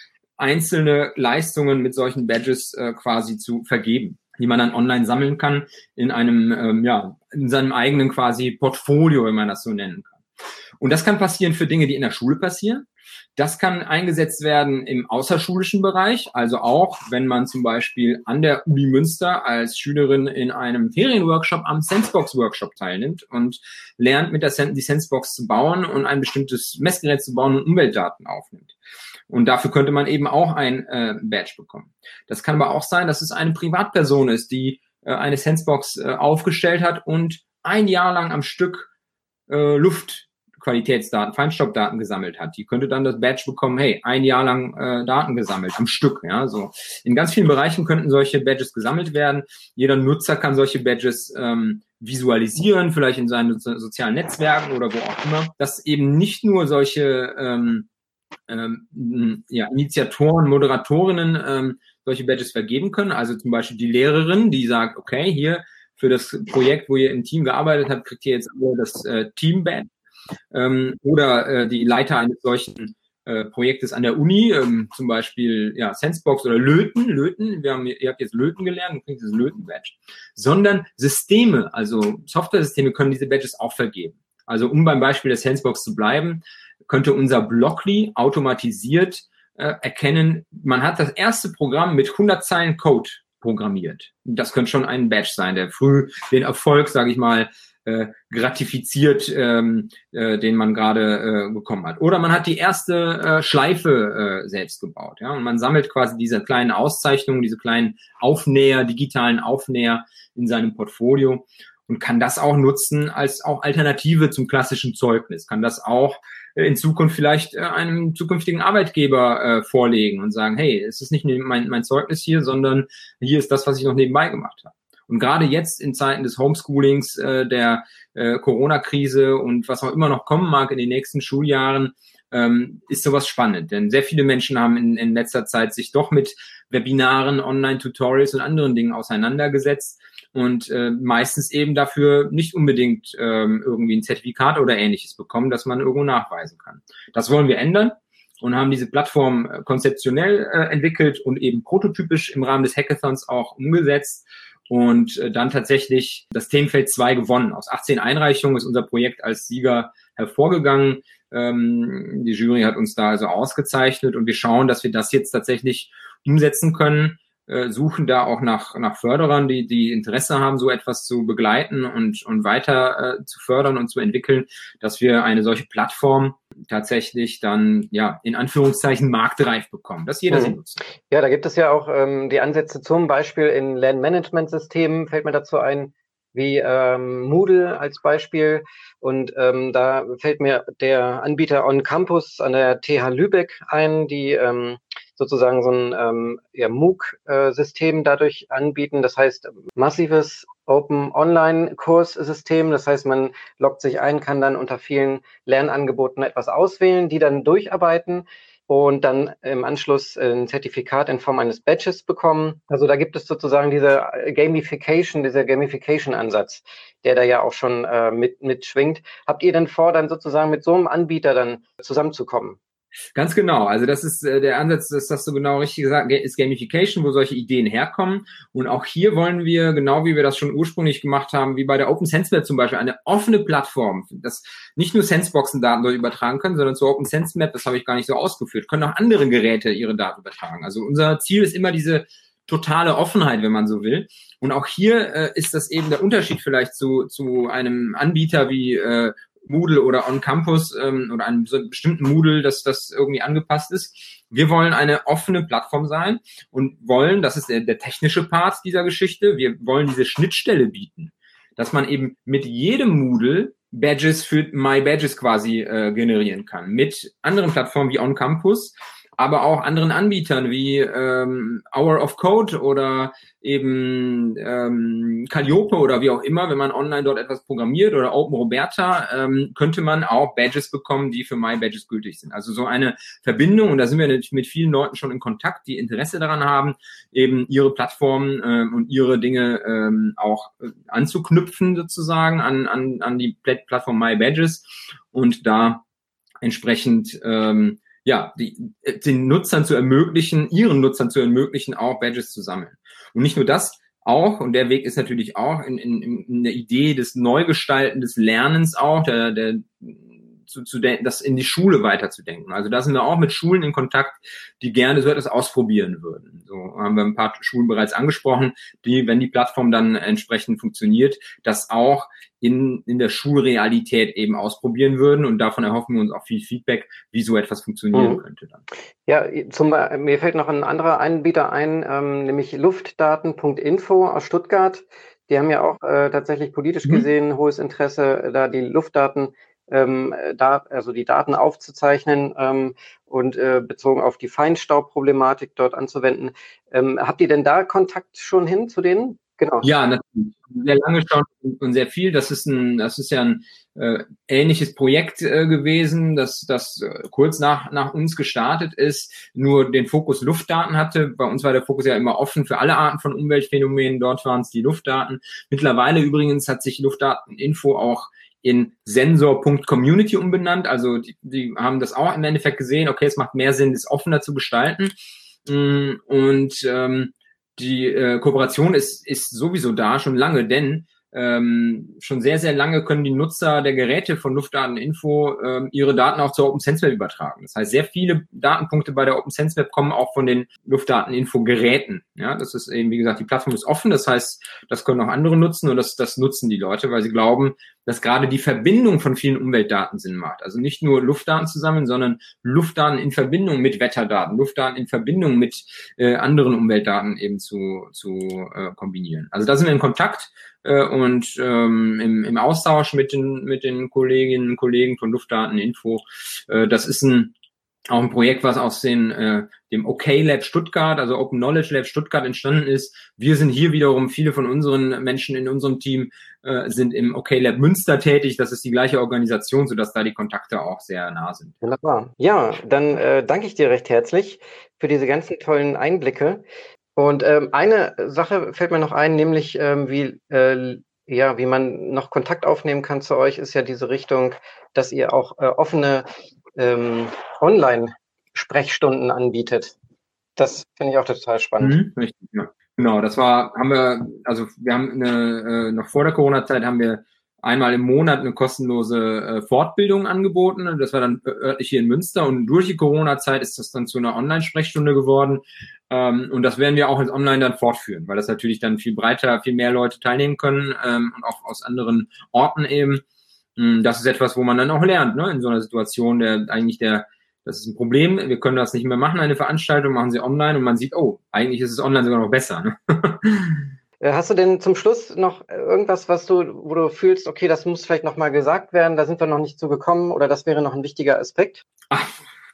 einzelne Leistungen mit solchen Badges äh, quasi zu vergeben, die man dann online sammeln kann in einem, ähm, ja, in seinem eigenen quasi Portfolio, wenn man das so nennen kann. Und das kann passieren für Dinge, die in der Schule passieren. Das kann eingesetzt werden im außerschulischen Bereich, also auch wenn man zum Beispiel an der Uni Münster als Schülerin in einem Ferienworkshop am Sensebox Workshop teilnimmt und lernt mit der Sen die Sensebox zu bauen und ein bestimmtes Messgerät zu bauen und Umweltdaten aufnimmt. Und dafür könnte man eben auch ein äh, Badge bekommen. Das kann aber auch sein, dass es eine Privatperson ist, die äh, eine Sensebox äh, aufgestellt hat und ein Jahr lang am Stück äh, Luftqualitätsdaten, Feinstaubdaten gesammelt hat. Die könnte dann das Badge bekommen, hey, ein Jahr lang äh, Daten gesammelt, am Stück. Ja, so. In ganz vielen Bereichen könnten solche Badges gesammelt werden. Jeder Nutzer kann solche Badges ähm, visualisieren, vielleicht in seinen sozialen Netzwerken oder wo auch immer, dass eben nicht nur solche ähm, ähm, ja, Initiatoren, Moderatorinnen ähm, solche Badges vergeben können. Also zum Beispiel die Lehrerin, die sagt, okay, hier für das Projekt, wo ihr im Team gearbeitet habt, kriegt ihr jetzt das äh, Team-Badge. Ähm, oder äh, die Leiter eines solchen äh, Projektes an der Uni, ähm, zum Beispiel ja, Sensebox oder Löten, Löten, wir haben, ihr habt jetzt Löten gelernt und kriegt das Löten-Badge, sondern Systeme, also Software-Systeme können diese Badges auch vergeben. Also um beim Beispiel der Sensebox zu bleiben, könnte unser Blockly automatisiert äh, erkennen, man hat das erste Programm mit 100 Zeilen Code programmiert. Das könnte schon ein Badge sein, der früh den Erfolg, sage ich mal, äh, gratifiziert, ähm, äh, den man gerade äh, bekommen hat. Oder man hat die erste äh, Schleife äh, selbst gebaut, ja, und man sammelt quasi diese kleinen Auszeichnungen, diese kleinen Aufnäher, digitalen Aufnäher in seinem Portfolio und kann das auch nutzen als auch Alternative zum klassischen Zeugnis, kann das auch in Zukunft vielleicht äh, einem zukünftigen Arbeitgeber äh, vorlegen und sagen, hey, es ist nicht mein, mein Zeugnis hier, sondern hier ist das, was ich noch nebenbei gemacht habe. Und gerade jetzt in Zeiten des Homeschoolings, äh, der äh, Corona-Krise und was auch immer noch kommen mag in den nächsten Schuljahren, ähm, ist sowas spannend. Denn sehr viele Menschen haben in, in letzter Zeit sich doch mit Webinaren, Online-Tutorials und anderen Dingen auseinandergesetzt und äh, meistens eben dafür nicht unbedingt ähm, irgendwie ein Zertifikat oder ähnliches bekommen, dass man irgendwo nachweisen kann. Das wollen wir ändern und haben diese Plattform äh, konzeptionell äh, entwickelt und eben prototypisch im Rahmen des Hackathons auch umgesetzt und äh, dann tatsächlich das Themenfeld 2 gewonnen. Aus 18 Einreichungen ist unser Projekt als Sieger hervorgegangen. Ähm, die Jury hat uns da also ausgezeichnet und wir schauen, dass wir das jetzt tatsächlich umsetzen können äh, suchen da auch nach, nach Förderern, die, die Interesse haben, so etwas zu begleiten und, und weiter äh, zu fördern und zu entwickeln, dass wir eine solche Plattform tatsächlich dann, ja, in Anführungszeichen marktreif bekommen, dass jeder mhm. sie nutzt. Ja, da gibt es ja auch ähm, die Ansätze zum Beispiel in Lernmanagementsystemen, fällt mir dazu ein, wie ähm, Moodle als Beispiel. Und ähm, da fällt mir der Anbieter On Campus an der TH Lübeck ein, die ähm, sozusagen so ein ähm, ja, MOOC-System dadurch anbieten. Das heißt, massives Open Online-Kurssystem. Das heißt, man loggt sich ein, kann dann unter vielen Lernangeboten etwas auswählen, die dann durcharbeiten und dann im Anschluss ein Zertifikat in Form eines Badges bekommen. Also da gibt es sozusagen diese Gamification, dieser Gamification-Ansatz, der da ja auch schon äh, mit, mitschwingt. Habt ihr denn vor, dann sozusagen mit so einem Anbieter dann zusammenzukommen? Ganz genau. Also das ist äh, der Ansatz, das hast du genau richtig gesagt, ist Gamification, wo solche Ideen herkommen. Und auch hier wollen wir, genau wie wir das schon ursprünglich gemacht haben, wie bei der Open Sense Map zum Beispiel, eine offene Plattform, dass nicht nur Senseboxen Daten dort übertragen können, sondern zur Open Sense Map, das habe ich gar nicht so ausgeführt, können auch andere Geräte ihre Daten übertragen. Also unser Ziel ist immer diese totale Offenheit, wenn man so will. Und auch hier äh, ist das eben der Unterschied vielleicht zu, zu einem Anbieter wie äh, Moodle oder on Campus ähm, oder einem so bestimmten Moodle, dass das irgendwie angepasst ist. Wir wollen eine offene Plattform sein und wollen, das ist der, der technische Part dieser Geschichte, wir wollen diese Schnittstelle bieten, dass man eben mit jedem Moodle Badges für My Badges quasi äh, generieren kann. Mit anderen Plattformen wie On Campus aber auch anderen Anbietern wie ähm, Hour of Code oder eben ähm, Calliope oder wie auch immer, wenn man online dort etwas programmiert oder Open Roberta, ähm, könnte man auch Badges bekommen, die für My Badges gültig sind. Also so eine Verbindung, und da sind wir natürlich mit vielen Leuten schon in Kontakt, die Interesse daran haben, eben ihre Plattformen ähm, und ihre Dinge ähm, auch äh, anzuknüpfen sozusagen an, an, an die Plattform My Badges und da entsprechend ähm, ja, die, den Nutzern zu ermöglichen, ihren Nutzern zu ermöglichen, auch Badges zu sammeln. Und nicht nur das, auch, und der Weg ist natürlich auch in, in, in der Idee des Neugestalten des Lernens auch, der, der zu, zu denken, das in die Schule weiterzudenken. Also da sind wir auch mit Schulen in Kontakt, die gerne so etwas ausprobieren würden. So haben wir ein paar Schulen bereits angesprochen, die, wenn die Plattform dann entsprechend funktioniert, das auch in, in der Schulrealität eben ausprobieren würden. Und davon erhoffen wir uns auch viel Feedback, wie so etwas funktionieren mhm. könnte dann. Ja, zum, mir fällt noch ein anderer Anbieter ein, ähm, nämlich luftdaten.info aus Stuttgart. Die haben ja auch äh, tatsächlich politisch mhm. gesehen hohes Interesse, da die Luftdaten ähm, da, also die Daten aufzuzeichnen ähm, und äh, bezogen auf die Feinstaubproblematik dort anzuwenden. Ähm, habt ihr denn da Kontakt schon hin zu denen? Genau. Ja, natürlich. Sehr lange schon und sehr viel. Das ist ein, das ist ja ein äh, ähnliches Projekt äh, gewesen, das, das äh, kurz nach, nach uns gestartet ist, nur den Fokus Luftdaten hatte. Bei uns war der Fokus ja immer offen für alle Arten von Umweltphänomenen. Dort waren es die Luftdaten. Mittlerweile übrigens hat sich Luftdateninfo auch in Sensor.community umbenannt. Also die, die haben das auch im Endeffekt gesehen, okay, es macht mehr Sinn, es offener zu gestalten. Mm, und ähm, die äh, Kooperation ist, ist sowieso da schon lange, denn ähm, schon sehr, sehr lange können die Nutzer der Geräte von Luftdateninfo ähm, ihre Daten auch zur OpenSense Web übertragen. Das heißt, sehr viele Datenpunkte bei der OpenSense Web kommen auch von den Luftdateninfo-Geräten. Ja, das ist eben, wie gesagt, die Plattform ist offen. Das heißt, das können auch andere nutzen und das, das nutzen die Leute, weil sie glauben, dass gerade die Verbindung von vielen Umweltdaten Sinn macht. Also nicht nur Luftdaten zusammen, sondern Luftdaten in Verbindung mit Wetterdaten, Luftdaten in Verbindung mit äh, anderen Umweltdaten eben zu, zu äh, kombinieren. Also da sind wir in Kontakt äh, und ähm, im, im Austausch mit den, mit den Kolleginnen und Kollegen von Luftdateninfo. Äh, das ist ein auch ein Projekt, was aus den, äh, dem OK Lab Stuttgart, also Open Knowledge Lab Stuttgart entstanden ist. Wir sind hier wiederum, viele von unseren Menschen in unserem Team äh, sind im OK Lab Münster tätig. Das ist die gleiche Organisation, sodass da die Kontakte auch sehr nah sind. Wunderbar. Ja, dann äh, danke ich dir recht herzlich für diese ganzen tollen Einblicke. Und ähm, eine Sache fällt mir noch ein, nämlich ähm, wie, äh, ja, wie man noch Kontakt aufnehmen kann zu euch, ist ja diese Richtung, dass ihr auch äh, offene ähm, Online-Sprechstunden anbietet. Das finde ich auch total spannend. Mhm, richtig, ja. Genau, das war, haben wir, also wir haben eine, äh, noch vor der Corona-Zeit haben wir einmal im Monat eine kostenlose äh, Fortbildung angeboten. Das war dann örtlich hier in Münster und durch die Corona-Zeit ist das dann zu einer Online-Sprechstunde geworden. Ähm, und das werden wir auch ins Online dann fortführen, weil das natürlich dann viel breiter, viel mehr Leute teilnehmen können ähm, und auch aus anderen Orten eben. Mm, das ist etwas, wo man dann auch lernt, ne? in so einer Situation, der eigentlich der, das ist ein Problem, wir können das nicht mehr machen, eine Veranstaltung, machen sie online und man sieht, oh, eigentlich ist es online sogar noch besser. Ne? Äh, hast du denn zum Schluss noch irgendwas, was du, wo du fühlst, okay, das muss vielleicht nochmal gesagt werden, da sind wir noch nicht zu gekommen oder das wäre noch ein wichtiger Aspekt? Ach,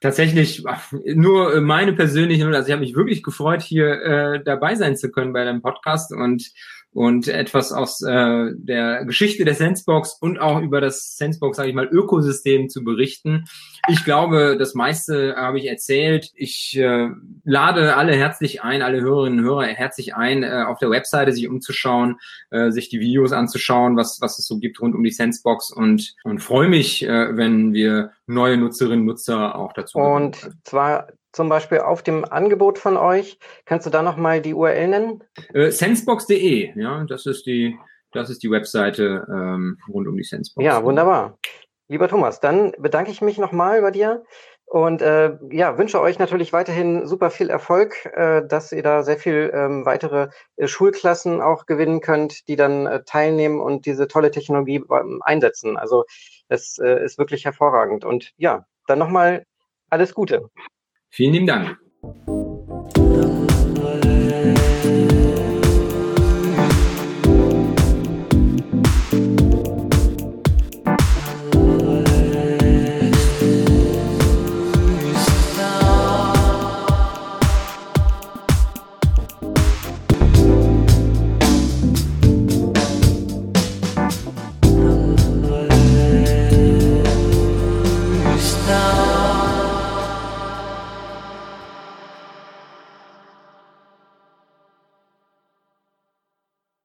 tatsächlich nur meine persönliche, also ich habe mich wirklich gefreut, hier äh, dabei sein zu können bei deinem Podcast und und etwas aus äh, der Geschichte der Sensebox und auch über das Sensebox, sage ich mal, Ökosystem zu berichten. Ich glaube, das meiste habe ich erzählt. Ich äh, lade alle herzlich ein, alle Hörerinnen und Hörer herzlich ein, äh, auf der Webseite sich umzuschauen, äh, sich die Videos anzuschauen, was, was es so gibt rund um die Sensebox und, und freue mich, äh, wenn wir neue Nutzerinnen und Nutzer auch dazu. Und zwar zum Beispiel auf dem Angebot von euch. Kannst du da nochmal die URL nennen? Äh, Sensebox.de, ja, das ist die, das ist die Webseite ähm, rund um die Sensebox. Ja, wunderbar. Lieber Thomas, dann bedanke ich mich nochmal bei dir und äh, ja, wünsche euch natürlich weiterhin super viel Erfolg, äh, dass ihr da sehr viel ähm, weitere äh, Schulklassen auch gewinnen könnt, die dann äh, teilnehmen und diese tolle Technologie äh, einsetzen. Also es äh, ist wirklich hervorragend. Und ja, dann nochmal alles Gute. Vielen lieben Dank.